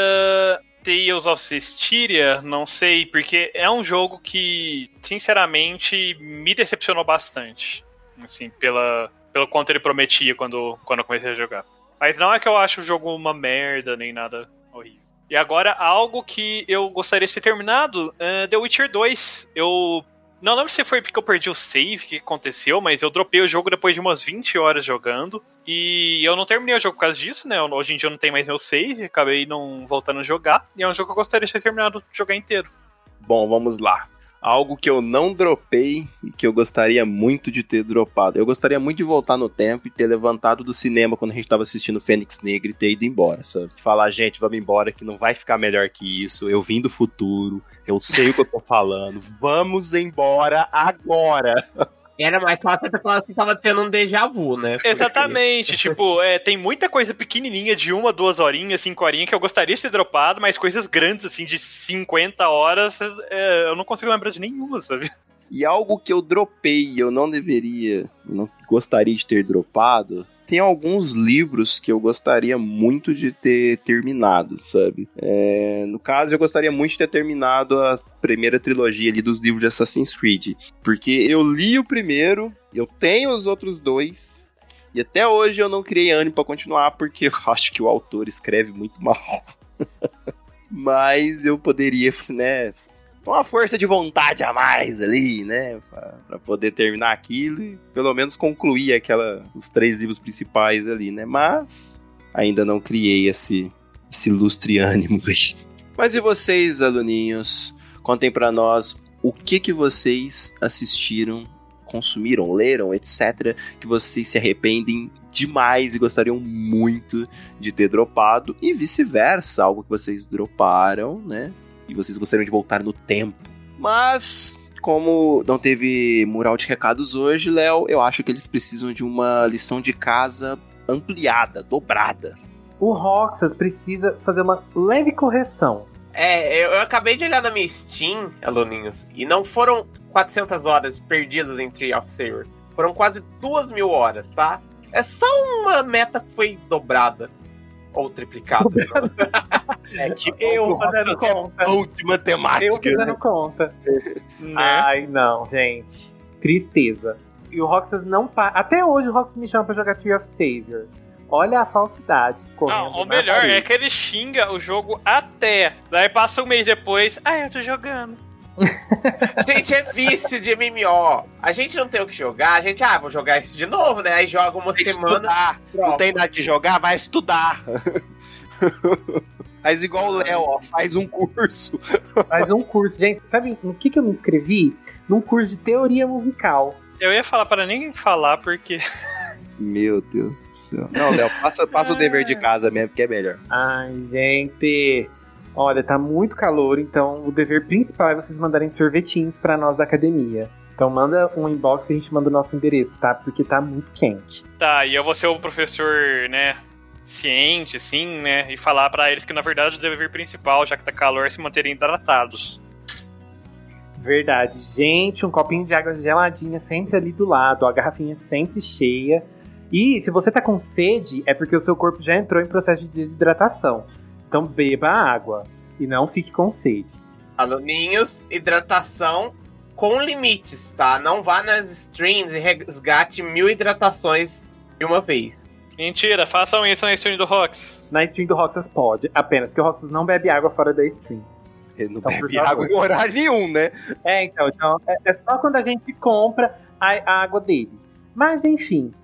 Tales of Cestiria, não sei, porque é um jogo que, sinceramente, me decepcionou bastante. Assim, pela, pelo quanto ele prometia quando, quando eu comecei a jogar. Mas não é que eu acho o jogo uma merda, nem nada horrível. E agora, algo que eu gostaria de ter terminado, uh, The Witcher 2. Eu não lembro se foi porque eu perdi o save, que aconteceu, mas eu dropei o jogo depois de umas 20 horas jogando. E eu não terminei o jogo por causa disso, né? Hoje em dia eu não tenho mais meu save, acabei não voltando a jogar. E é um jogo que eu gostaria de ter terminado de jogar inteiro. Bom, vamos lá algo que eu não dropei e que eu gostaria muito de ter dropado. Eu gostaria muito de voltar no tempo e ter levantado do cinema quando a gente tava assistindo Fênix Negra e ter ido embora, sabe? Falar, gente, vamos embora que não vai ficar melhor que isso. Eu vim do futuro, eu sei o que eu tô falando. Vamos embora agora. Era mais fácil você falar que tava tendo um déjà vu, né? Porque... Exatamente, tipo, é, tem muita coisa pequenininha de uma, duas horinhas, cinco horinhas que eu gostaria de ter dropado, mas coisas grandes, assim, de 50 horas, é, eu não consigo lembrar de nenhuma, sabe? E algo que eu dropei eu não deveria, não gostaria de ter dropado, tem alguns livros que eu gostaria muito de ter terminado, sabe? É, no caso, eu gostaria muito de ter terminado a primeira trilogia ali dos livros de Assassin's Creed. Porque eu li o primeiro, eu tenho os outros dois, e até hoje eu não criei ânimo para continuar, porque eu acho que o autor escreve muito mal. Mas eu poderia, né, uma força de vontade a mais ali, né? Pra, pra, poder terminar aquilo e pelo menos concluir aquela, os três livros principais ali, né? Mas ainda não criei esse, esse lustre ânimo. Mas e vocês, aluninhos? Contem para nós o que que vocês assistiram, consumiram, leram, etc. Que vocês se arrependem demais e gostariam muito de ter dropado e vice-versa, algo que vocês droparam, né? E vocês gostariam de voltar no tempo. Mas, como não teve mural de recados hoje, Léo, eu acho que eles precisam de uma lição de casa ampliada, dobrada. O Roxas precisa fazer uma leve correção. É, eu, eu, acabei de olhar na minha Steam, aluninhos, e não foram 400 horas perdidas em Tree of Saber. Foram quase duas mil horas, tá? É só uma meta que foi dobrada. Ou triplicada. É tipo eu fazendo conta. Última temática. Eu fazendo né? conta. né? Ai, não, gente. Tristeza. E o Roxas não para. Até hoje o Roxas me chama pra jogar Tree of Savior. Olha a falsidade escorrendo. Não, o melhor parede. é que ele xinga o jogo até. Daí passa um mês depois. Ah, eu tô jogando. Gente, é vício de MMO. A gente não tem o que jogar, a gente, ah, vou jogar isso de novo, né? Aí joga uma tem semana. Não tem nada de jogar, vai estudar. Faz igual o Léo, ó, faz um curso. Faz um curso. Gente, sabe no que, que eu me inscrevi? Num curso de teoria musical. Eu ia falar para nem falar, porque. Meu Deus do céu. Não, Léo, passa, passa o dever de casa mesmo, que é melhor. Ai, gente. Olha, tá muito calor, então o dever principal é vocês mandarem sorvetinhos para nós da academia. Então manda um inbox que a gente manda o nosso endereço, tá? Porque tá muito quente. Tá, e eu vou ser o professor, né, ciente, assim, né? E falar para eles que na verdade o dever principal, já que tá calor, é se manterem hidratados. Verdade. Gente, um copinho de água geladinha sempre ali do lado, a garrafinha sempre cheia. E se você tá com sede, é porque o seu corpo já entrou em processo de desidratação. Então beba água e não fique com sede. Aluninhos, hidratação com limites, tá? Não vá nas streams e resgate mil hidratações de uma vez. Mentira, façam isso na stream do Rox. Na stream do Roxas pode, apenas, porque o Roxas não bebe água fora da stream. Ele não então, bebe água em horário nenhum, né? É, então, então é, é, só quando a gente compra a, a, água dele. Mas enfim,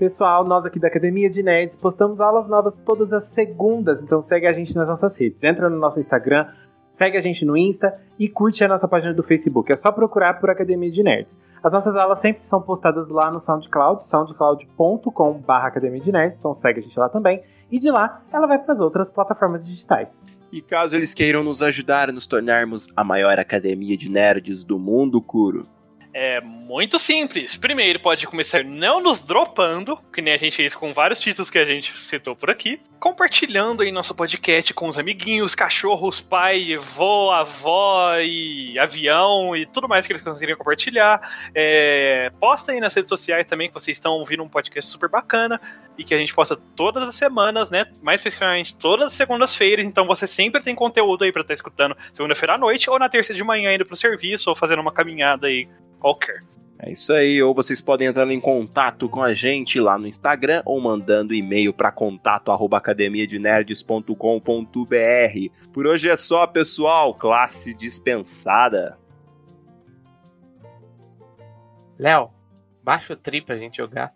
pessoal, nós aqui da Academia de Nerds postamos aulas novas todas as segundas, então segue a gente nas nossas redes. Entra no nosso Instagram, Segue a gente no Insta e curte a nossa página do Facebook. É só procurar por Academia de Nerds. As nossas aulas sempre são postadas lá no SoundCloud, soundcloud.com.br Academia de Nerds, então segue a gente lá também. E de lá, ela vai para as outras plataformas digitais. E caso eles queiram nos ajudar a nos tornarmos a maior academia de nerds do mundo, Kuro, É muito simples. Primeiro, pode começar não nos dropando, que nem a gente fez com vários títulos que a gente citou por aqui. Compartilhando aí nosso podcast com os amiguinhos, cachorros, pai, avô, avó e avião e tudo mais que eles conseguirem compartilhar. É, posta aí nas redes sociais também que vocês estão ouvindo um podcast super bacana e que a gente posta todas as semanas, né? Mais especificamente todas as segundas-feiras. Então você sempre tem conteúdo aí pra estar escutando segunda-feira à noite ou na terça de manhã indo pro serviço ou fazendo uma caminhada aí qualquer. É isso aí, ou vocês podem entrar em contato com a gente lá no Instagram ou mandando e-mail para contato@academiadenerds.com.br. Por hoje é só, pessoal, classe dispensada. Léo, baixa o tri pra gente jogar.